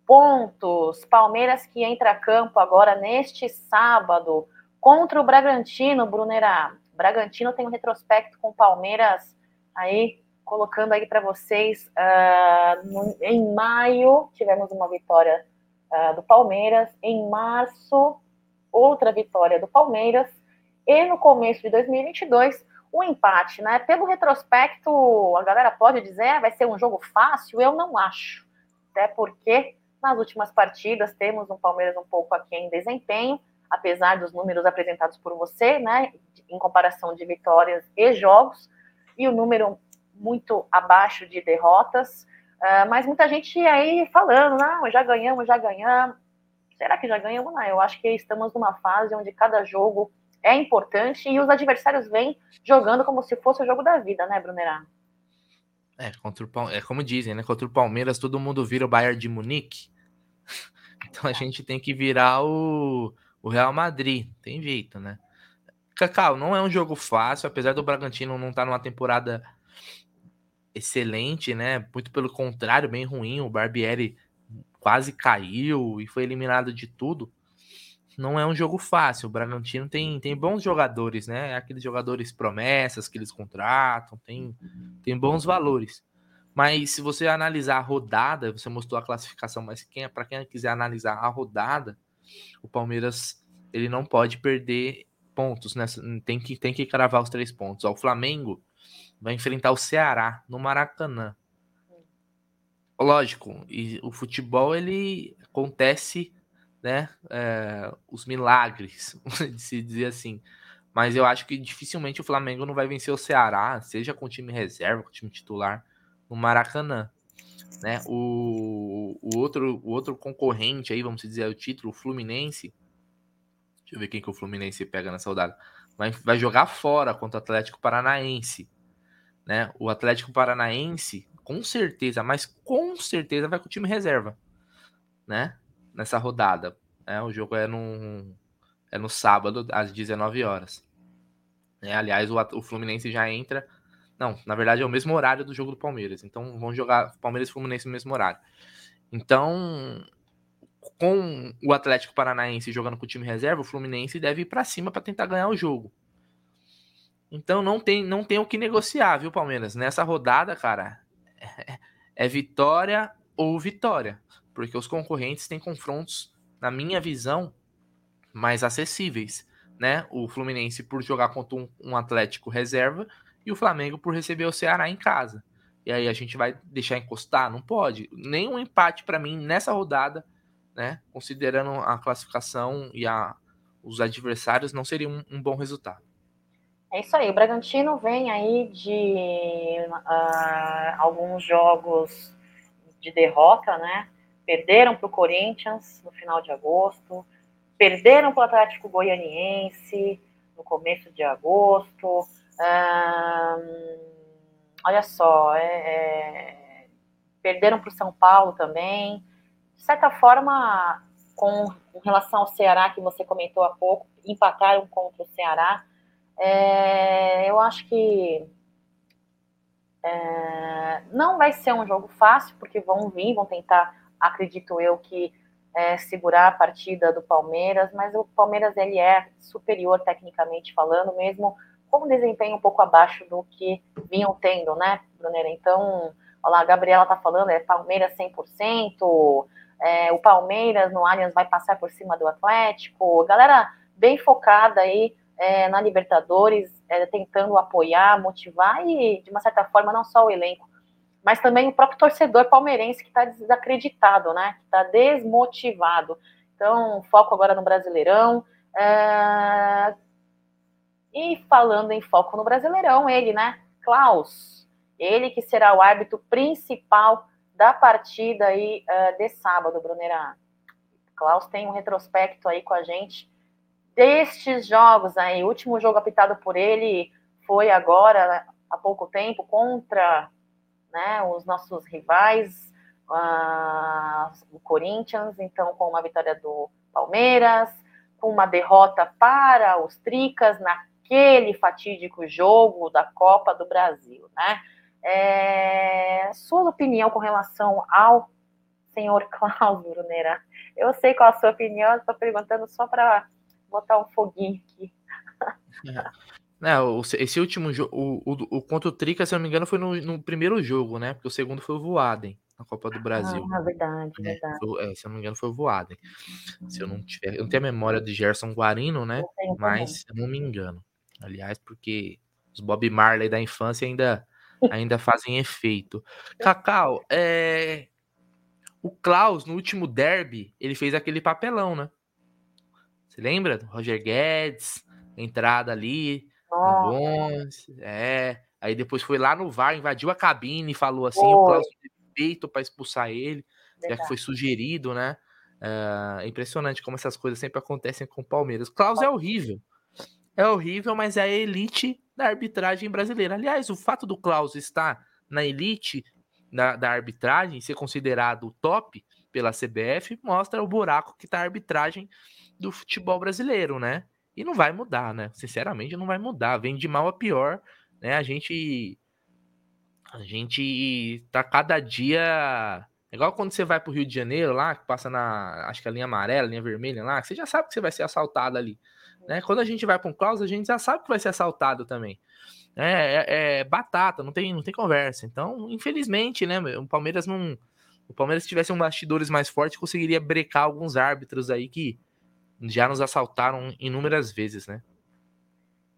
pontos. Palmeiras que entra a campo agora neste sábado contra o Bragantino, Brunera. Bragantino tem um retrospecto com Palmeiras aí, colocando aí para vocês. Uh, no, em maio, tivemos uma vitória uh, do Palmeiras. Em março, outra vitória do Palmeiras. E no começo de 2022, o um empate, né? Pelo retrospecto, a galera pode dizer, ah, vai ser um jogo fácil? Eu não acho. Até porque nas últimas partidas temos um Palmeiras um pouco aquém em desempenho, apesar dos números apresentados por você, né? em comparação de vitórias e jogos, e o número muito abaixo de derrotas. Uh, mas muita gente aí falando, não, já ganhamos, já ganhamos. Será que já ganhamos? Não, eu acho que estamos numa fase onde cada jogo é importante e os adversários vêm jogando como se fosse o jogo da vida, né, Brunerá? É, contra o, é como dizem, né? Contra o Palmeiras todo mundo vira o Bayern de Munique. Então a gente tem que virar o, o Real Madrid. Tem jeito, né? Cacau, não é um jogo fácil, apesar do Bragantino não estar tá numa temporada excelente, né? Muito pelo contrário, bem ruim. O Barbieri quase caiu e foi eliminado de tudo. Não é um jogo fácil. O Bragantino tem, tem bons jogadores, né? Aqueles jogadores promessas que eles contratam, tem, tem bons valores. Mas se você analisar a rodada, você mostrou a classificação, mas quem é para quem quiser analisar a rodada, o Palmeiras ele não pode perder pontos nessa, tem que tem que cravar os três pontos. o Flamengo vai enfrentar o Ceará no Maracanã. Lógico, e o futebol ele acontece, né? É, os milagres, de se dizer assim. Mas eu acho que dificilmente o Flamengo não vai vencer o Ceará, seja com time reserva, com time titular, no Maracanã. Né? O, o, outro, o outro concorrente aí, vamos dizer, o título, o Fluminense, Deixa eu ver quem que o Fluminense pega nessa rodada. Vai, vai jogar fora contra o Atlético Paranaense. Né? O Atlético Paranaense, com certeza, mas com certeza vai com o time reserva. Né? Nessa rodada. Né? O jogo é no, é no sábado, às 19 horas. É, aliás, o, o Fluminense já entra. Não, na verdade é o mesmo horário do jogo do Palmeiras. Então vão jogar Palmeiras e Fluminense no mesmo horário. Então, com o Atlético Paranaense jogando com o time reserva, o Fluminense deve ir para cima para tentar ganhar o jogo. Então não tem, não tem o que negociar, viu, Palmeiras? Nessa rodada, cara, é, é vitória ou vitória, porque os concorrentes têm confrontos, na minha visão, mais acessíveis, né? O Fluminense por jogar contra um, um Atlético reserva e o Flamengo por receber o Ceará em casa. E aí a gente vai deixar encostar? Não pode. Nenhum empate para mim nessa rodada né? Considerando a classificação e a, os adversários, não seria um, um bom resultado. É isso aí. O Bragantino vem aí de uh, alguns jogos de derrota, né? Perderam para o Corinthians no final de agosto, perderam para o Atlético Goianiense no começo de agosto. Uh, olha só, é, é, perderam para o São Paulo também de certa forma, com, relação ao Ceará, que você comentou há pouco, empataram contra o Ceará, é, eu acho que é, não vai ser um jogo fácil, porque vão vir, vão tentar, acredito eu, que é, segurar a partida do Palmeiras, mas o Palmeiras ele é superior tecnicamente falando, mesmo com um desempenho um pouco abaixo do que vinham tendo, né, Brunera? Então, olha lá, a Gabriela tá falando, é Palmeiras 100%, é, o Palmeiras no Allianz vai passar por cima do Atlético, galera bem focada aí é, na Libertadores, é, tentando apoiar, motivar e, de uma certa forma, não só o elenco, mas também o próprio torcedor palmeirense que está desacreditado, né? Que está desmotivado. Então, foco agora no Brasileirão. É... E falando em foco no Brasileirão, ele, né? Klaus, ele que será o árbitro principal da partida aí uh, de sábado, Brunera. Klaus tem um retrospecto aí com a gente destes jogos aí. O último jogo apitado por ele foi agora, há pouco tempo, contra né, os nossos rivais, uh, o Corinthians, então com uma vitória do Palmeiras, com uma derrota para os Tricas naquele fatídico jogo da Copa do Brasil, né? É, sua opinião com relação ao senhor Cláudio Brunera? Eu sei qual a sua opinião, estou perguntando só para botar um foguinho aqui. É. esse último jogo, o, o, contra o Trica, se eu não me engano, foi no, no, primeiro jogo, né? Porque o segundo foi o Voaden, na Copa do Brasil. Ah, verdade, né? verdade. Foi, é, se eu não me engano, foi o Voaden. Se eu não tiver. Eu não tenho a memória de Gerson Guarino, né? Mas eu não me engano. Aliás, porque os Bob Marley da infância ainda, ainda fazem efeito. Cacau, é. O Klaus, no último derby, ele fez aquele papelão, né? Você lembra? Roger Guedes, entrada ali, Bons, é. Aí depois foi lá no VAR, invadiu a cabine e falou assim: o Klaus feito para expulsar ele, Verdade. já que foi sugerido, né? É impressionante como essas coisas sempre acontecem com o Palmeiras. Klaus é horrível. É horrível, mas é a elite da arbitragem brasileira. Aliás, o fato do Klaus estar na elite da, da arbitragem, ser considerado top pela CBF, mostra o buraco que está a arbitragem do futebol brasileiro, né? E não vai mudar, né? Sinceramente, não vai mudar. Vem de mal a pior, né? A gente. A gente tá cada dia. Igual quando você vai pro Rio de Janeiro lá, que passa na. Acho que a linha amarela, a linha vermelha lá, você já sabe que você vai ser assaltado ali. Né? Quando a gente vai para um Klaus, a gente já sabe que vai ser assaltado também. É, é, é, batata, não tem, não tem conversa. Então, infelizmente, né, o Palmeiras não. O Palmeiras, se tivesse um bastidores mais forte, conseguiria brecar alguns árbitros aí que já nos assaltaram inúmeras vezes, né?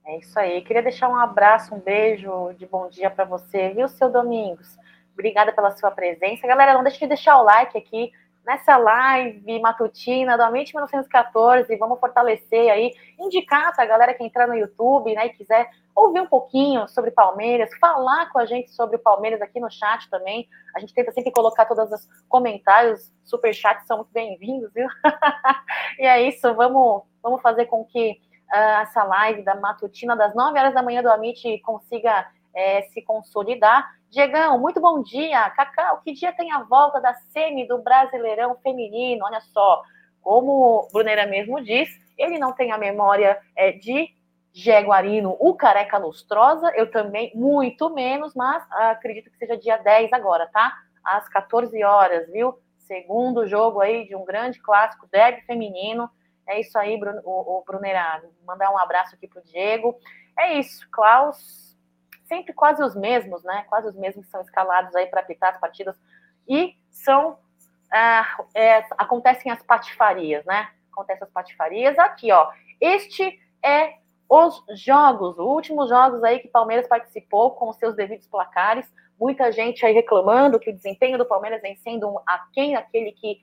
É isso aí. Queria deixar um abraço, um beijo de bom dia para você, viu, seu Domingos? Obrigada pela sua presença. Galera, não deixe de deixar o like aqui nessa live matutina do Amite 1914. Vamos fortalecer aí, indicar para a galera que entrar no YouTube né, e quiser ouvir um pouquinho sobre Palmeiras, falar com a gente sobre o Palmeiras aqui no chat também. A gente tenta sempre colocar todos os comentários, super chats são muito bem-vindos, viu? e é isso, vamos, vamos fazer com que uh, essa live da matutina das 9 horas da manhã do Amit consiga é, se consolidar. Diegão, muito bom dia. Cacau, que dia tem a volta da semi do Brasileirão Feminino? Olha só, como o Brunera mesmo diz, ele não tem a memória é, de Jaguarino, o Careca Lustrosa, eu também, muito menos, mas acredito que seja dia 10 agora, tá? Às 14 horas, viu? Segundo jogo aí de um grande clássico, derby feminino. É isso aí, Bruno, o, o Brunerado. Mandar um abraço aqui pro Diego. É isso, Klaus, sempre quase os mesmos, né? Quase os mesmos que são escalados aí para apitar as partidas. E são. Ah, é, acontecem as patifarias, né? Acontecem as patifarias. Aqui, ó. Este é os jogos, os últimos jogos aí que Palmeiras participou com os seus devidos placares, muita gente aí reclamando que o desempenho do Palmeiras vem sendo um aquém daquele que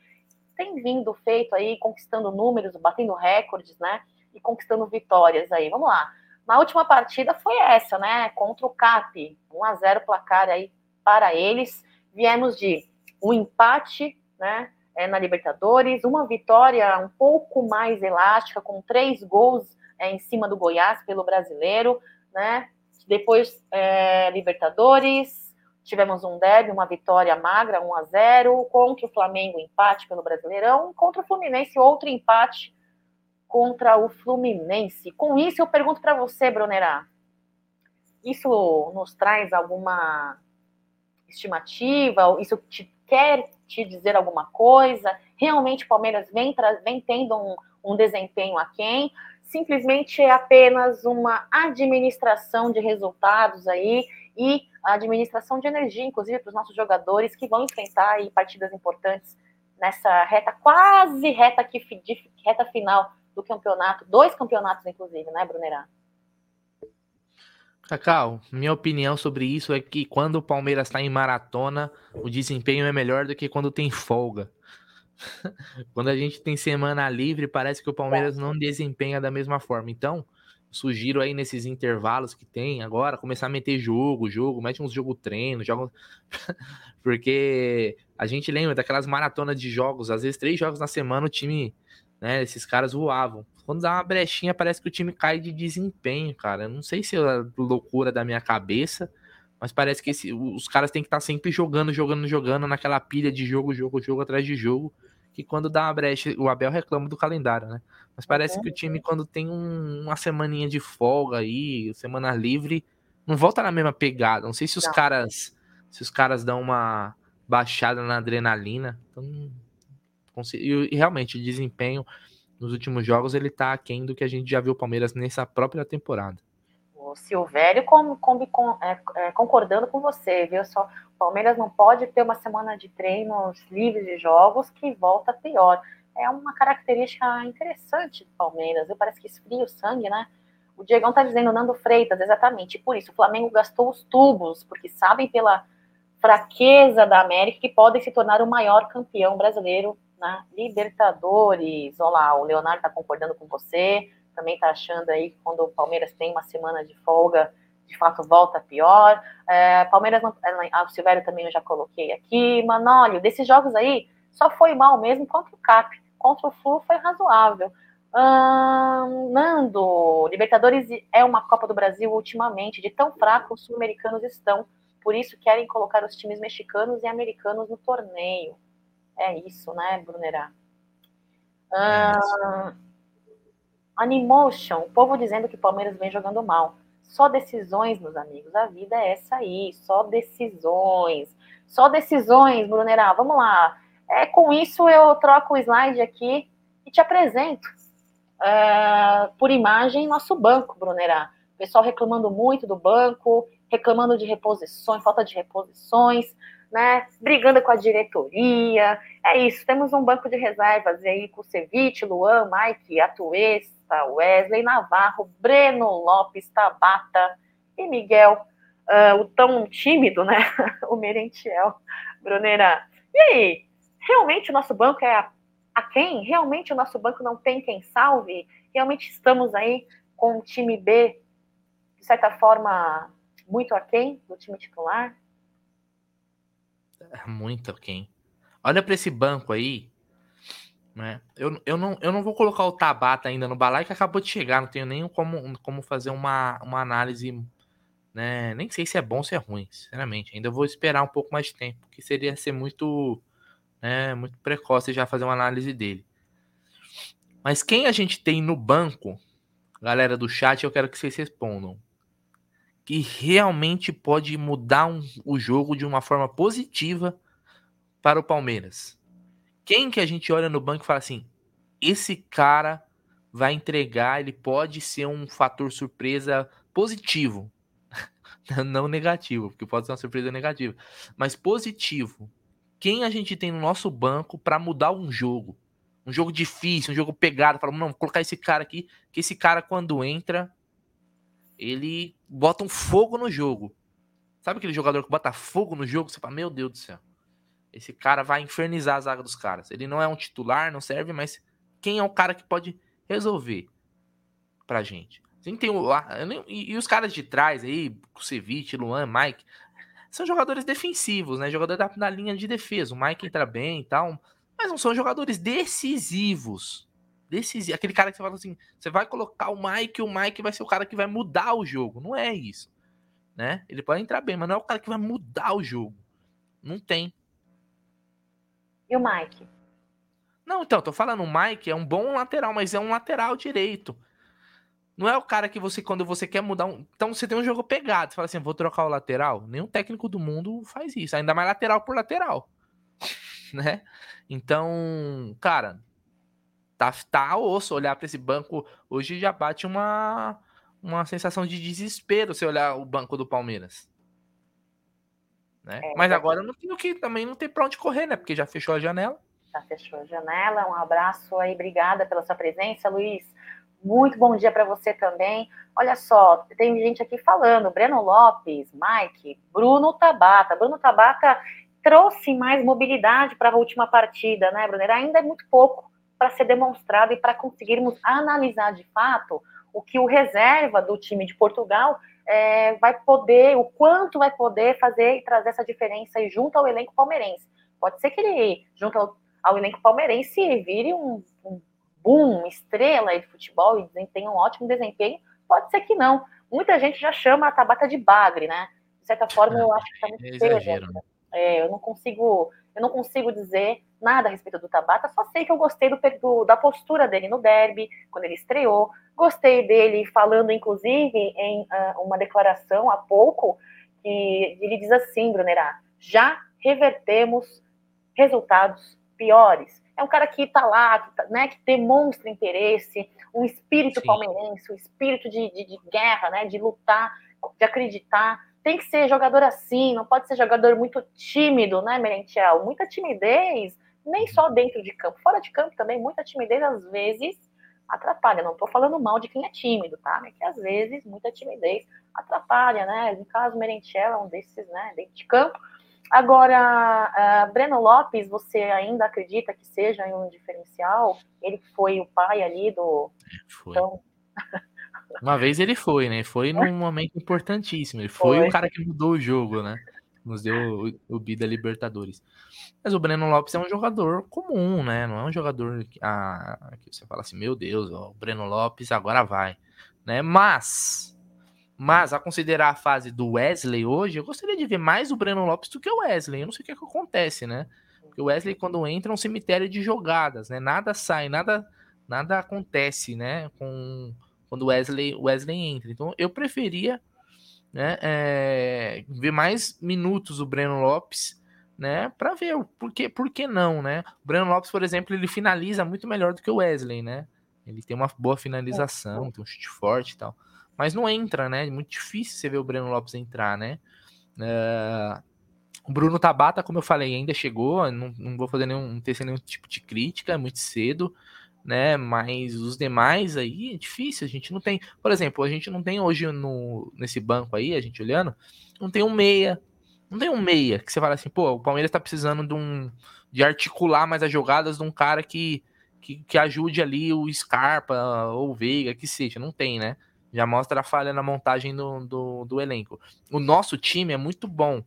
tem vindo feito aí, conquistando números, batendo recordes, né? E conquistando vitórias aí. Vamos lá. Na última partida foi essa, né? Contra o CAP. 1 a 0 placar aí para eles. Viemos de um empate, né? É, na Libertadores, uma vitória um pouco mais elástica, com três gols é, em cima do Goiás pelo brasileiro, né? Depois, é, Libertadores, tivemos um derby, uma vitória magra, 1 a 0 contra o Flamengo, empate pelo Brasileirão, contra o Fluminense, outro empate contra o Fluminense. Com isso, eu pergunto para você, Brunerá, isso nos traz alguma estimativa? Isso te, quer te dizer alguma coisa? Realmente o Palmeiras vem, vem tendo um, um desempenho aquém? simplesmente é apenas uma administração de resultados aí e administração de energia, inclusive para os nossos jogadores que vão enfrentar aí partidas importantes nessa reta, quase reta, aqui, de, reta final do campeonato, dois campeonatos, inclusive, né, Brunerá? Cacau, minha opinião sobre isso é que quando o Palmeiras está em maratona, o desempenho é melhor do que quando tem folga. quando a gente tem semana livre, parece que o Palmeiras não desempenha da mesma forma. Então, sugiro aí nesses intervalos que tem agora, começar a meter jogo, jogo, mete uns jogo treino, joga. Porque a gente lembra daquelas maratonas de jogos, às vezes três jogos na semana o time, né, esses caras voavam. Quando dá uma brechinha, parece que o time cai de desempenho, cara. Eu não sei se é loucura da minha cabeça, mas parece que esse, os caras têm que estar tá sempre jogando, jogando, jogando naquela pilha de jogo, jogo, jogo atrás de jogo que quando dá uma brecha, o Abel reclama do calendário, né? Mas parece que o time, quando tem um, uma semaninha de folga aí, semana livre, não volta na mesma pegada. Não sei se os não. caras se os caras dão uma baixada na adrenalina. Então, e, realmente, o desempenho nos últimos jogos, ele tá aquém do que a gente já viu o Palmeiras nessa própria temporada. O Silvério com, com, com, é, é, concordando com você, viu? Só o Palmeiras não pode ter uma semana de treinos livres de jogos que volta pior. É uma característica interessante do Palmeiras. Eu parece que esfria o sangue, né? O Diegão tá dizendo Nando Freitas, exatamente. Por isso, o Flamengo gastou os tubos, porque sabem pela fraqueza da América que podem se tornar o maior campeão brasileiro na Libertadores. Olha lá, o Leonardo tá concordando com você também está achando aí que quando o Palmeiras tem uma semana de folga, de fato volta pior. É, Palmeiras, não, o Silvério também eu já coloquei aqui. Manolio, desses jogos aí, só foi mal mesmo contra o CAP. Contra o Flu foi razoável. Hum, Nando, Libertadores é uma Copa do Brasil ultimamente, de tão fraco os sul-americanos estão. Por isso querem colocar os times mexicanos e americanos no torneio. É isso, né, Brunerá? Hum, Animotion, o povo dizendo que o Palmeiras vem jogando mal. Só decisões, meus amigos. A vida é essa aí. Só decisões. Só decisões, Brunerá. Vamos lá. É, com isso, eu troco o slide aqui e te apresento é, por imagem nosso banco, Brunerá. O pessoal reclamando muito do banco, reclamando de reposições, falta de reposições, né? Brigando com a diretoria. É isso. Temos um banco de reservas aí com Ceviche, Luan, Mike, Atuês, Wesley Navarro, Breno Lopes, Tabata e Miguel, uh, o tão tímido, né? o Merentiel, Brunera. E aí, realmente o nosso banco é a, a quem? Realmente o nosso banco não tem quem salve? Realmente estamos aí com o time B, de certa forma, muito aquém do time titular? É muito aquém. Olha para esse banco aí, né? Eu, eu, não, eu não vou colocar o Tabata ainda no balai que acabou de chegar, não tenho nem como, como fazer uma, uma análise, né? Nem sei se é bom ou se é ruim, sinceramente. Ainda vou esperar um pouco mais de tempo, que seria ser muito, né, muito precoce já fazer uma análise dele. Mas quem a gente tem no banco, galera do chat, eu quero que vocês respondam. Que realmente pode mudar um, o jogo de uma forma positiva para o Palmeiras. Quem que a gente olha no banco e fala assim: esse cara vai entregar, ele pode ser um fator surpresa positivo. Não negativo, porque pode ser uma surpresa negativa, mas positivo. Quem a gente tem no nosso banco para mudar um jogo? Um jogo difícil, um jogo pegado. Fala, não, vou colocar esse cara aqui, que esse cara, quando entra, ele bota um fogo no jogo. Sabe aquele jogador que bota fogo no jogo? Você fala, meu Deus do céu. Esse cara vai infernizar a zaga dos caras. Ele não é um titular, não serve, mas quem é o cara que pode resolver pra gente? A gente tem o, e, os caras de trás aí, Kusevich, Luan, Mike, são jogadores defensivos, né? Jogador da linha de defesa. O Mike entra bem e tal, mas não são jogadores decisivos. Decisivos. Aquele cara que você fala assim, você vai colocar o Mike, o Mike vai ser o cara que vai mudar o jogo. Não é isso, né? Ele pode entrar bem, mas não é o cara que vai mudar o jogo. Não tem. E o Mike? Não, então, tô falando, o Mike é um bom lateral, mas é um lateral direito. Não é o cara que você, quando você quer mudar um. Então você tem um jogo pegado, você fala assim, vou trocar o lateral. Nenhum técnico do mundo faz isso. Ainda mais lateral por lateral. né? Então, cara, tá, tá osso olhar para esse banco. Hoje já bate uma, uma sensação de desespero se olhar o banco do Palmeiras. Né? É, Mas agora não tem que também não tem para onde correr, né? Porque já fechou a janela. Já fechou a janela. Um abraço aí, obrigada pela sua presença, Luiz. Muito bom dia para você também. Olha só, tem gente aqui falando, Breno Lopes, Mike, Bruno Tabata. Bruno Tabata trouxe mais mobilidade para a última partida, né, Brunner? Ainda é muito pouco para ser demonstrado e para conseguirmos analisar de fato o que o reserva do time de Portugal é, vai poder, o quanto vai poder fazer e trazer essa diferença junto ao elenco palmeirense. Pode ser que ele, junto ao, ao elenco palmeirense, vire um, um boom, estrela de futebol e tenha um ótimo desempenho. Pode ser que não. Muita gente já chama a Tabata de bagre, né? De certa forma, eu acho que está muito é exagero, né? É, eu não consigo, eu não consigo dizer nada a respeito do Tabata, só sei que eu gostei do, do, da postura dele no derby, quando ele estreou. Gostei dele falando, inclusive, em uh, uma declaração há pouco, que ele diz assim, Brunerá, já revertemos resultados piores. É um cara que está lá, que, tá, né, que demonstra interesse, um espírito Sim. palmeirense, um espírito de, de, de guerra, né, de lutar, de acreditar tem que ser jogador assim, não pode ser jogador muito tímido, né, Merentiel? Muita timidez, nem só dentro de campo, fora de campo também, muita timidez às vezes atrapalha. Não estou falando mal de quem é tímido, tá? É que às vezes muita timidez atrapalha, né? No caso, Merentiel é um desses, né, dentro de campo. Agora, uh, Breno Lopes, você ainda acredita que seja um diferencial? Ele foi o pai ali do. Foi. Então... Uma vez ele foi, né? Foi num momento importantíssimo. Ele foi, foi. o cara que mudou o jogo, né? Nos deu o, o da Libertadores. Mas o Breno Lopes é um jogador comum, né? Não é um jogador que, ah, que você fala assim, meu Deus, ó, o Breno Lopes agora vai, né? Mas, mas a considerar a fase do Wesley hoje, eu gostaria de ver mais o Breno Lopes do que o Wesley. Eu não sei o que, é que acontece, né? Porque o Wesley quando entra é um cemitério de jogadas, né? Nada sai, nada nada acontece, né? Com quando o Wesley, Wesley entra. Então eu preferia né, é, ver mais minutos o Breno Lopes, né, para ver o porquê, por que não, né? O Breno Lopes, por exemplo, ele finaliza muito melhor do que o Wesley, né? Ele tem uma boa finalização, tem um chute forte e tal, mas não entra, né? É muito difícil você ver o Breno Lopes entrar, né? É, o Bruno Tabata, como eu falei, ainda chegou, não, não vou fazer nenhum, não ter nenhum tipo de crítica, é muito cedo né? Mas os demais aí é difícil, a gente não tem. Por exemplo, a gente não tem hoje no, nesse banco aí, a gente olhando, não tem um meia. Não tem um meia que você fala assim, pô, o Palmeiras tá precisando de um. de articular mais as jogadas de um cara que, que, que ajude ali o Scarpa ou o Veiga, que seja. Não tem, né? Já mostra a falha na montagem do, do, do elenco. O nosso time é muito bom.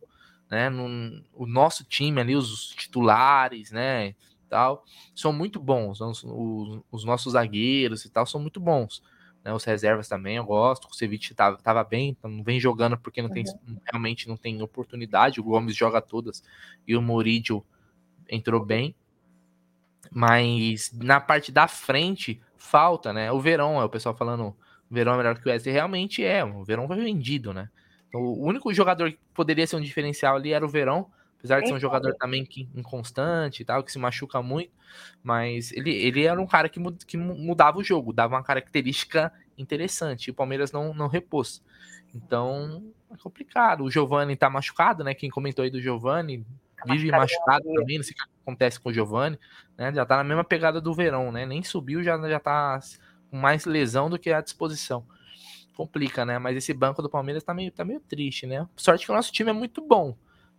Né, no, o nosso time ali, os titulares, né? Tal, são muito bons. Os, os, os nossos zagueiros e tal são muito bons. Né? Os reservas também eu gosto. O Ceviche tava, tava bem, então não vem jogando porque não tem, uhum. realmente não tem oportunidade. O Gomes joga todas e o Moridio entrou bem. Mas na parte da frente falta, né? O Verão, é o pessoal falando, o Verão é melhor que o Wesley, realmente é. O Verão foi vendido, né? Então, o único jogador que poderia ser um diferencial ali era o Verão, Apesar de ser um jogador também que, inconstante e tal, que se machuca muito, mas ele, ele era um cara que, que mudava o jogo, dava uma característica interessante. E o Palmeiras não, não repôs. Então, é complicado. O Giovani tá machucado, né? Quem comentou aí do Giovani tá vive machucado, também, não sei o que acontece com o Giovani, né? Já tá na mesma pegada do verão, né? Nem subiu, já, já tá com mais lesão do que à disposição. Complica, né? Mas esse banco do Palmeiras tá meio, tá meio triste, né? Sorte que o nosso time é muito bom.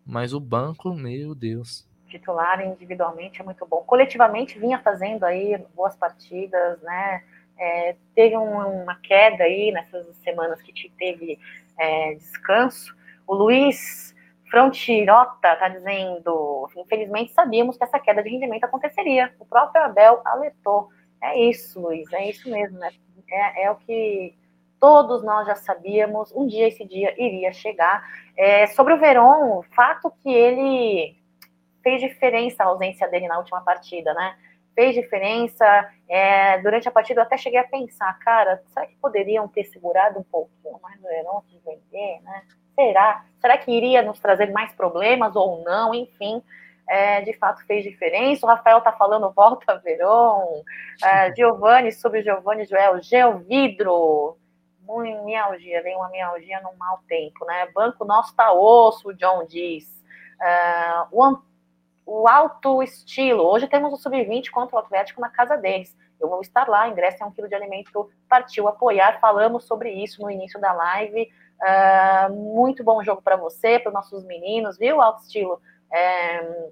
Mas o banco, meu Deus. Titular individualmente é muito bom. Coletivamente vinha fazendo aí boas partidas, né? É, teve um, uma queda aí nessas semanas que teve é, descanso. O Luiz Frontirota está dizendo: infelizmente sabíamos que essa queda de rendimento aconteceria. O próprio Abel alertou. É isso, Luiz, é isso mesmo, né? É, é o que todos nós já sabíamos, um dia esse dia iria chegar. É, sobre o Verón, o fato que ele fez diferença a ausência dele na última partida, né? Fez diferença. É, durante a partida eu até cheguei a pensar, cara, será que poderiam ter segurado um pouquinho mais o Verón de vender, né? Será? Será que iria nos trazer mais problemas ou não? Enfim, é, de fato fez diferença. O Rafael tá falando volta Verón. É, Giovanni, sobre Giovanni Joel, Geovidro mialgia, vem uma mialgia num mau tempo, né? Banco nosso tá osso, o John diz. Uh, o, o alto estilo, hoje temos o sub-20 contra o Atlético na casa deles. Eu vou estar lá, ingresso é um quilo de alimento, partiu apoiar, falamos sobre isso no início da live. Uh, muito bom jogo para você, para os nossos meninos, viu, Alto Estilo? É,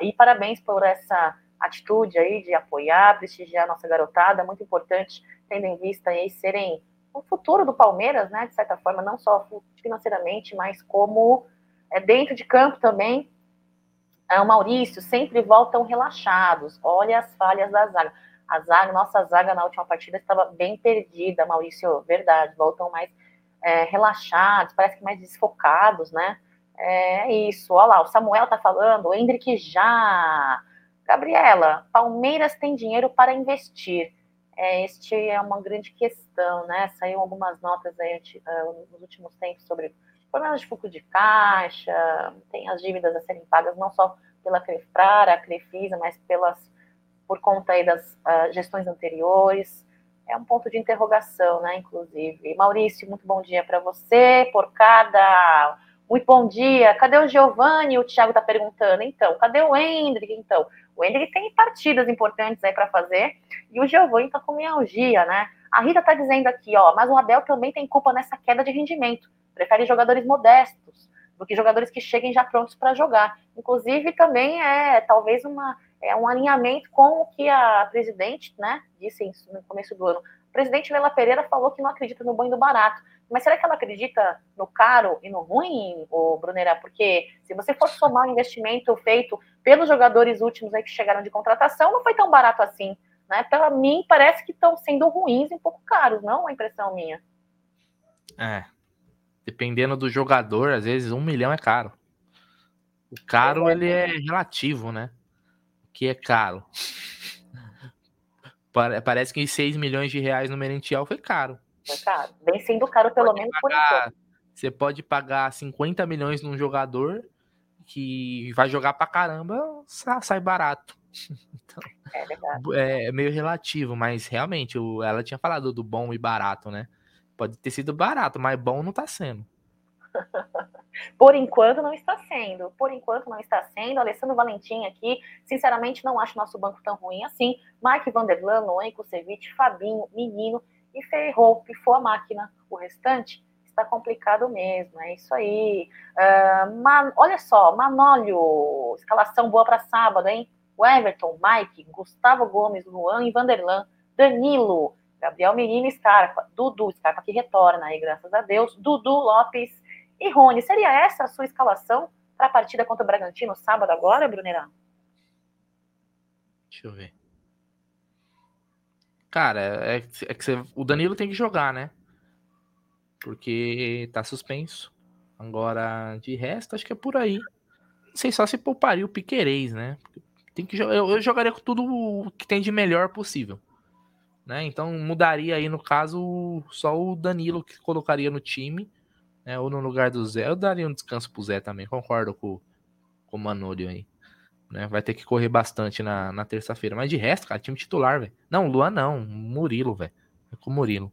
e parabéns por essa atitude aí de apoiar, prestigiar a nossa garotada, muito importante, tendo em vista aí serem o futuro do Palmeiras, né, de certa forma, não só financeiramente, mas como é, dentro de campo também. É, o Maurício sempre voltam relaxados. Olha as falhas da zaga. A zaga, nossa zaga na última partida estava bem perdida, Maurício, verdade. Voltam mais é, relaxados, parece que mais desfocados, né? É isso. Olha lá, o Samuel tá falando, o Hendrick já. Gabriela, Palmeiras tem dinheiro para investir. É, este é uma grande questão, né? Saíram algumas notas aí uh, nos últimos tempos sobre problemas de fluxo de caixa, tem as dívidas a serem pagas não só pela Crefrara, a Crefisa, mas pelas por conta aí das uh, gestões anteriores. É um ponto de interrogação, né? Inclusive. Maurício, muito bom dia para você. Por cada muito bom dia. Cadê o Giovanni? O Thiago está perguntando. Então, cadê o Hendrick? Então, o Hendrick tem partidas importantes aí para fazer e o Giovanni está com mialgia, né? A Rita está dizendo aqui, ó, mas o Abel também tem culpa nessa queda de rendimento. Prefere jogadores modestos do que jogadores que cheguem já prontos para jogar. Inclusive, também é talvez uma, é um alinhamento com o que a presidente, né, disse no começo do ano. O presidente Lela Pereira falou que não acredita no banho do barato. Mas será que ela acredita no caro e no ruim, o Brunera? Porque se você for somar o investimento feito pelos jogadores últimos aí que chegaram de contratação, não foi tão barato assim. Né? Para mim, parece que estão sendo ruins e um pouco caros, não? É impressão minha. É. Dependendo do jogador, às vezes um milhão é caro. O caro, ele é relativo, né? O que é caro? Parece que 6 milhões de reais no Merentiel foi caro. É caro. Vem sendo caro, pelo menos pagar, por enquanto. Você pode pagar 50 milhões num jogador que vai jogar pra caramba, sai barato. Então, é verdade. É meio relativo, mas realmente, ela tinha falado do bom e barato, né? Pode ter sido barato, mas bom não tá sendo. Por enquanto não está sendo. Por enquanto não está sendo. Alessandro Valentim aqui, sinceramente não acho nosso banco tão ruim assim. Mike Vanderlan, Noen Kusevich, Fabinho, Menino e ferrou, pifou a máquina. O restante está complicado mesmo, é isso aí. Uh, Man, olha só, Manólio, escalação boa para sábado, hein? O Everton, Mike, Gustavo Gomes, Luan e Vanderlan, Danilo, Gabriel Menino Scarpa, Dudu, Scarpa que retorna aí, graças a Deus, Dudu Lopes e Rony. Seria essa a sua escalação para a partida contra o Bragantino sábado agora, Brunerá? Deixa eu ver. Cara, é, é que você, o Danilo tem que jogar, né? Porque tá suspenso. Agora, de resto, acho que é por aí. Não sei só se pouparia o Piquerez, né? Tem que, eu, eu jogaria com tudo o que tem de melhor possível. Né? Então mudaria aí, no caso, só o Danilo que colocaria no time, né? Ou no lugar do Zé. Eu daria um descanso pro Zé também, concordo com, com o Manolio aí. Né? Vai ter que correr bastante na, na terça-feira. Mas de resto, cara, time titular, velho. Não, Luan não. Murilo, velho. É com o Murilo.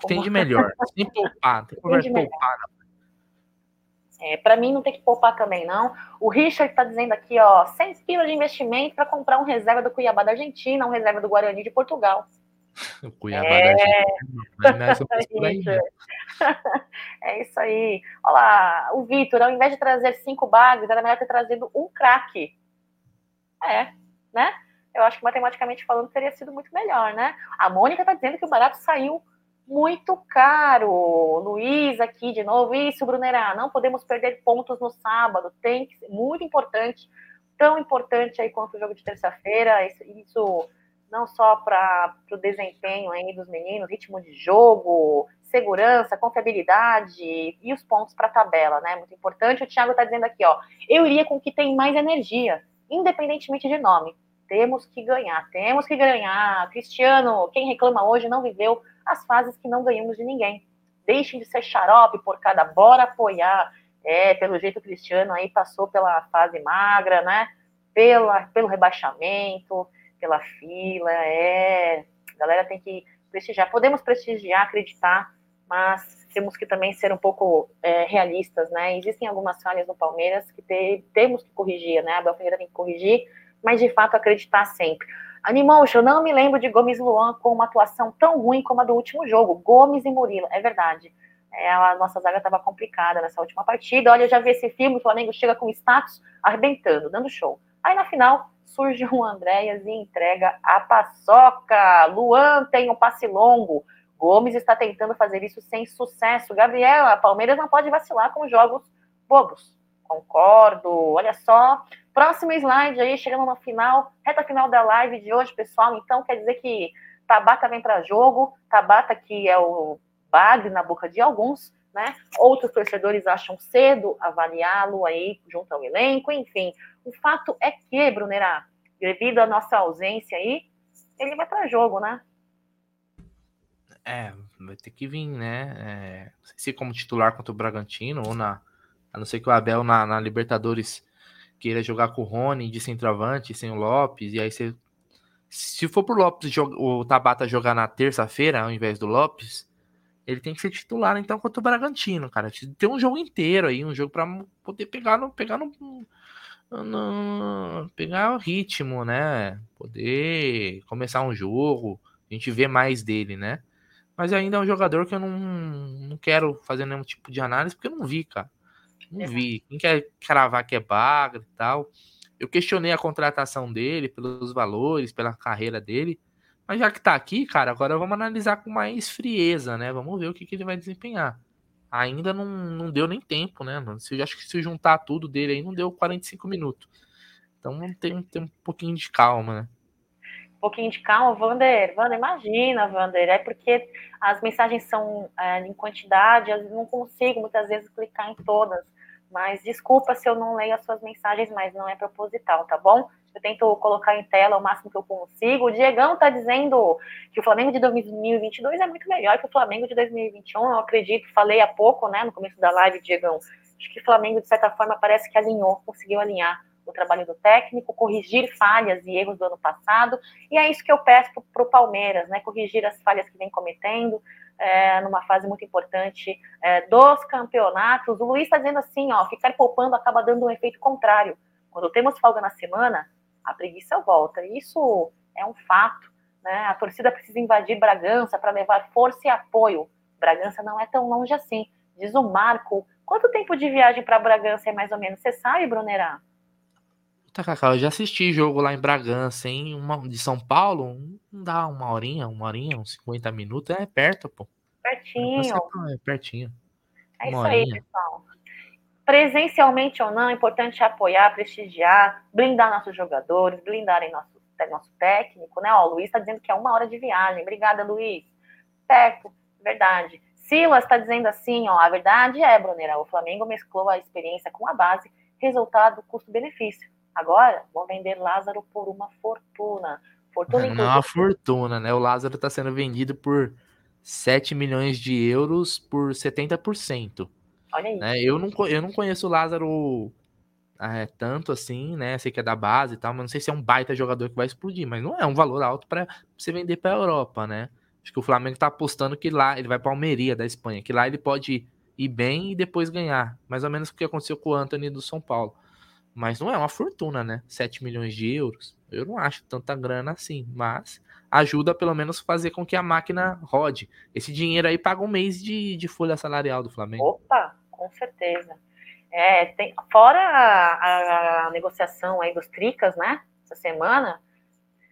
Que tem de melhor. Sem poupar. Tem que conversa poupar. É, para mim não tem que poupar também, não. O Richard tá dizendo aqui, ó, 100 pila de investimento para comprar um reserva do Cuiabá da Argentina, um reserva do Guarani de Portugal. O Cuiabá é... da Argentina. é isso aí. Olha lá, o Vitor, ao invés de trazer cinco bags, era melhor ter trazido um craque. É, né? Eu acho que matematicamente falando teria sido muito melhor, né? A Mônica está dizendo que o barato saiu muito caro. Luiz aqui de novo. Isso, Brunerá, não podemos perder pontos no sábado. Tem que ser muito importante, tão importante aí quanto o jogo de terça-feira. Isso, isso, não só para o desempenho aí dos meninos, ritmo de jogo, segurança, confiabilidade e os pontos para a tabela, né? Muito importante. O Thiago está dizendo aqui, ó. Eu iria com o que tem mais energia independentemente de nome. Temos que ganhar, temos que ganhar. Cristiano, quem reclama hoje não viveu as fases que não ganhamos de ninguém. Deixem de ser xarope por cada, bora apoiar. É, pelo jeito o Cristiano aí passou pela fase magra, né? Pela, pelo rebaixamento, pela fila, é. A galera tem que prestigiar. Podemos prestigiar, acreditar, mas temos que também ser um pouco é, realistas, né? Existem algumas falhas no Palmeiras que te, temos que corrigir, né? A Abel Ferreira tem que corrigir, mas de fato acreditar sempre. Animotion, não me lembro de Gomes Luan com uma atuação tão ruim como a do último jogo. Gomes e Murilo, é verdade. É, a nossa zaga estava complicada nessa última partida. Olha, eu já vi esse filme, o Flamengo chega com status arrebentando, dando show. Aí na final surge um Andréas e entrega a paçoca. Luan tem um passe longo. Gomes está tentando fazer isso sem sucesso. Gabriela, Palmeiras não pode vacilar com jogos bobos. Concordo. Olha só. Próximo slide aí, chegando no final, reta final da live de hoje, pessoal. Então, quer dizer que Tabata vem para jogo. Tabata, que é o bagre na boca de alguns, né? Outros torcedores acham cedo avaliá-lo aí junto ao elenco, enfim. O fato é que, Brunerá, devido à nossa ausência aí, ele vai para jogo, né? É, vai ter que vir, né? É, se como titular contra o Bragantino, ou na. A não ser que o Abel na, na Libertadores queira jogar com o Rony de centroavante, sem o Lopes, e aí você. Se for pro Lopes o Tabata jogar na terça-feira, ao invés do Lopes, ele tem que ser titular, então, contra o Bragantino, cara. Tem um jogo inteiro aí, um jogo para poder pegar no, pegar no, pegar o ritmo, né? Poder começar um jogo, a gente vê mais dele, né? Mas ainda é um jogador que eu não, não quero fazer nenhum tipo de análise, porque eu não vi, cara. Não vi. Quem quer cravar que é bagre e tal. Eu questionei a contratação dele, pelos valores, pela carreira dele. Mas já que tá aqui, cara, agora vamos analisar com mais frieza, né? Vamos ver o que, que ele vai desempenhar. Ainda não, não deu nem tempo, né? Se, acho que se juntar tudo dele aí, não deu 45 minutos. Então tem, tem um pouquinho de calma, né? Um pouquinho de calma, Vander. Vander, imagina, Vander. É porque as mensagens são é, em quantidade, eu não consigo muitas vezes clicar em todas. Mas desculpa se eu não leio as suas mensagens, mas não é proposital, tá bom? Eu tento colocar em tela o máximo que eu consigo. O Diegão tá dizendo que o Flamengo de 2022 é muito melhor que o Flamengo de 2021. Eu acredito, falei há pouco, né, no começo da live, Diegão. Acho que o Flamengo, de certa forma, parece que alinhou, conseguiu alinhar o trabalho do técnico, corrigir falhas e erros do ano passado. E é isso que eu peço para o Palmeiras, né? Corrigir as falhas que vem cometendo. É, numa fase muito importante é, dos campeonatos. O Luiz está dizendo assim, ó, ficar poupando acaba dando um efeito contrário. Quando temos folga na semana, a preguiça volta. Isso é um fato. Né? A torcida precisa invadir Bragança para levar força e apoio. Bragança não é tão longe assim. Diz o Marco. Quanto tempo de viagem para Bragança é mais ou menos? Você sabe, Brunerá? Tá, Cacau, eu já assisti jogo lá em Bragança, hein? Uma, de São Paulo, não dá uma horinha, uma horinha, uns 50 minutos, é perto, pô. Pertinho. É pertinho. É isso horinha. aí, pessoal presencialmente ou não, é importante apoiar, prestigiar, blindar nossos jogadores, blindarem nosso, nosso técnico, né? Ó, o Luiz está dizendo que é uma hora de viagem. Obrigada, Luiz. Perto, verdade. Silas está dizendo assim, ó, a verdade é, Brunera, o Flamengo mesclou a experiência com a base, resultado custo-benefício. Agora, vão vender Lázaro por uma fortuna. Fortuna Não é uma fortuna, né? O Lázaro está sendo vendido por 7 milhões de euros por 70%. Olha aí. Né? Eu, não, eu não conheço o Lázaro é, tanto assim, né? Sei que é da base e tal, mas não sei se é um baita jogador que vai explodir, mas não é um valor alto para você vender para a Europa, né? Acho que o Flamengo tá apostando que lá ele vai para Almeria da Espanha, que lá ele pode ir bem e depois ganhar, mais ou menos o que aconteceu com o Anthony do São Paulo. Mas não é uma fortuna, né? 7 milhões de euros. Eu não acho tanta grana assim, mas ajuda pelo menos fazer com que a máquina rode. Esse dinheiro aí paga um mês de, de folha salarial do Flamengo. Opa, com certeza. É, tem, fora a, a, negociação aí dos Tricas, né? Essa semana,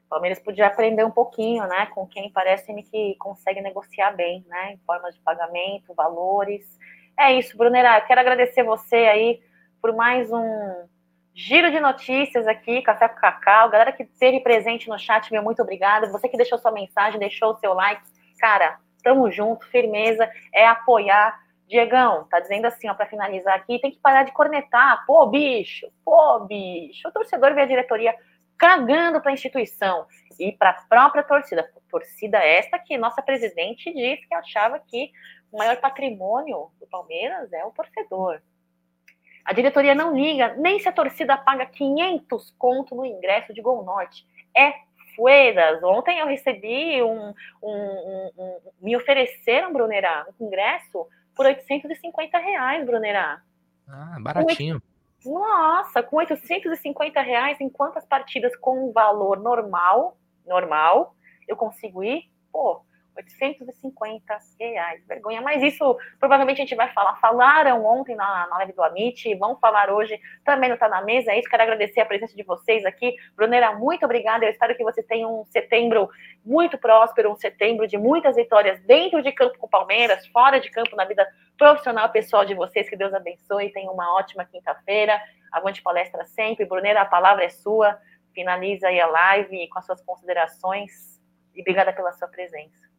o Palmeiras podia aprender um pouquinho, né? Com quem parece-me que consegue negociar bem, né? Em formas de pagamento, valores. É isso, Brunera. Quero agradecer você aí por mais um giro de notícias aqui, Café com Cacau. Galera que esteve presente no chat, meu muito obrigada. Você que deixou sua mensagem, deixou o seu like. Cara, tamo junto, firmeza, é apoiar Diegão, tá dizendo assim, ó, para finalizar aqui, tem que parar de cornetar. Pô, bicho, pô, bicho. O torcedor vê a diretoria cagando para a instituição e para a própria torcida. Torcida esta que nossa presidente disse que achava que o maior patrimônio do Palmeiras é o torcedor. A diretoria não liga nem se a torcida paga 500 conto no ingresso de Gol Norte. É fuedas. Ontem eu recebi um, um, um, um me ofereceram, Brunera, um ingresso por 850 reais, Brunerá. Ah, baratinho. Com, nossa, com 850 reais, em quantas partidas com um valor normal, normal, eu consigo ir, pô, 850 reais. Vergonha. Mas isso provavelmente a gente vai falar. Falaram ontem na, na live do Amit, vão falar hoje também não está na mesa. É isso. Quero agradecer a presença de vocês aqui. Brunera, muito obrigada. Eu espero que vocês tenham um setembro muito próspero, um setembro de muitas vitórias dentro de campo com Palmeiras, fora de campo, na vida profissional pessoal de vocês. Que Deus abençoe. Tenham uma ótima quinta-feira. Avante palestra sempre. Brunera, a palavra é sua. Finaliza aí a live com as suas considerações. E obrigada pela sua presença.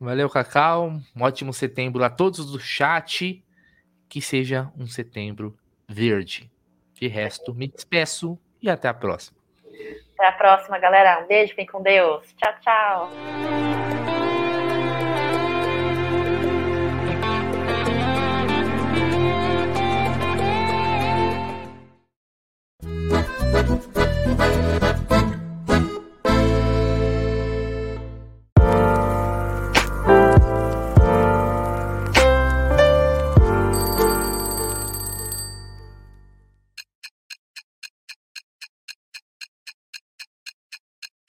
Valeu, Cacau. Um ótimo setembro a todos do chat. Que seja um setembro verde. De resto, me despeço e até a próxima. Até a próxima, galera. Um beijo, fiquem com Deus. Tchau, tchau.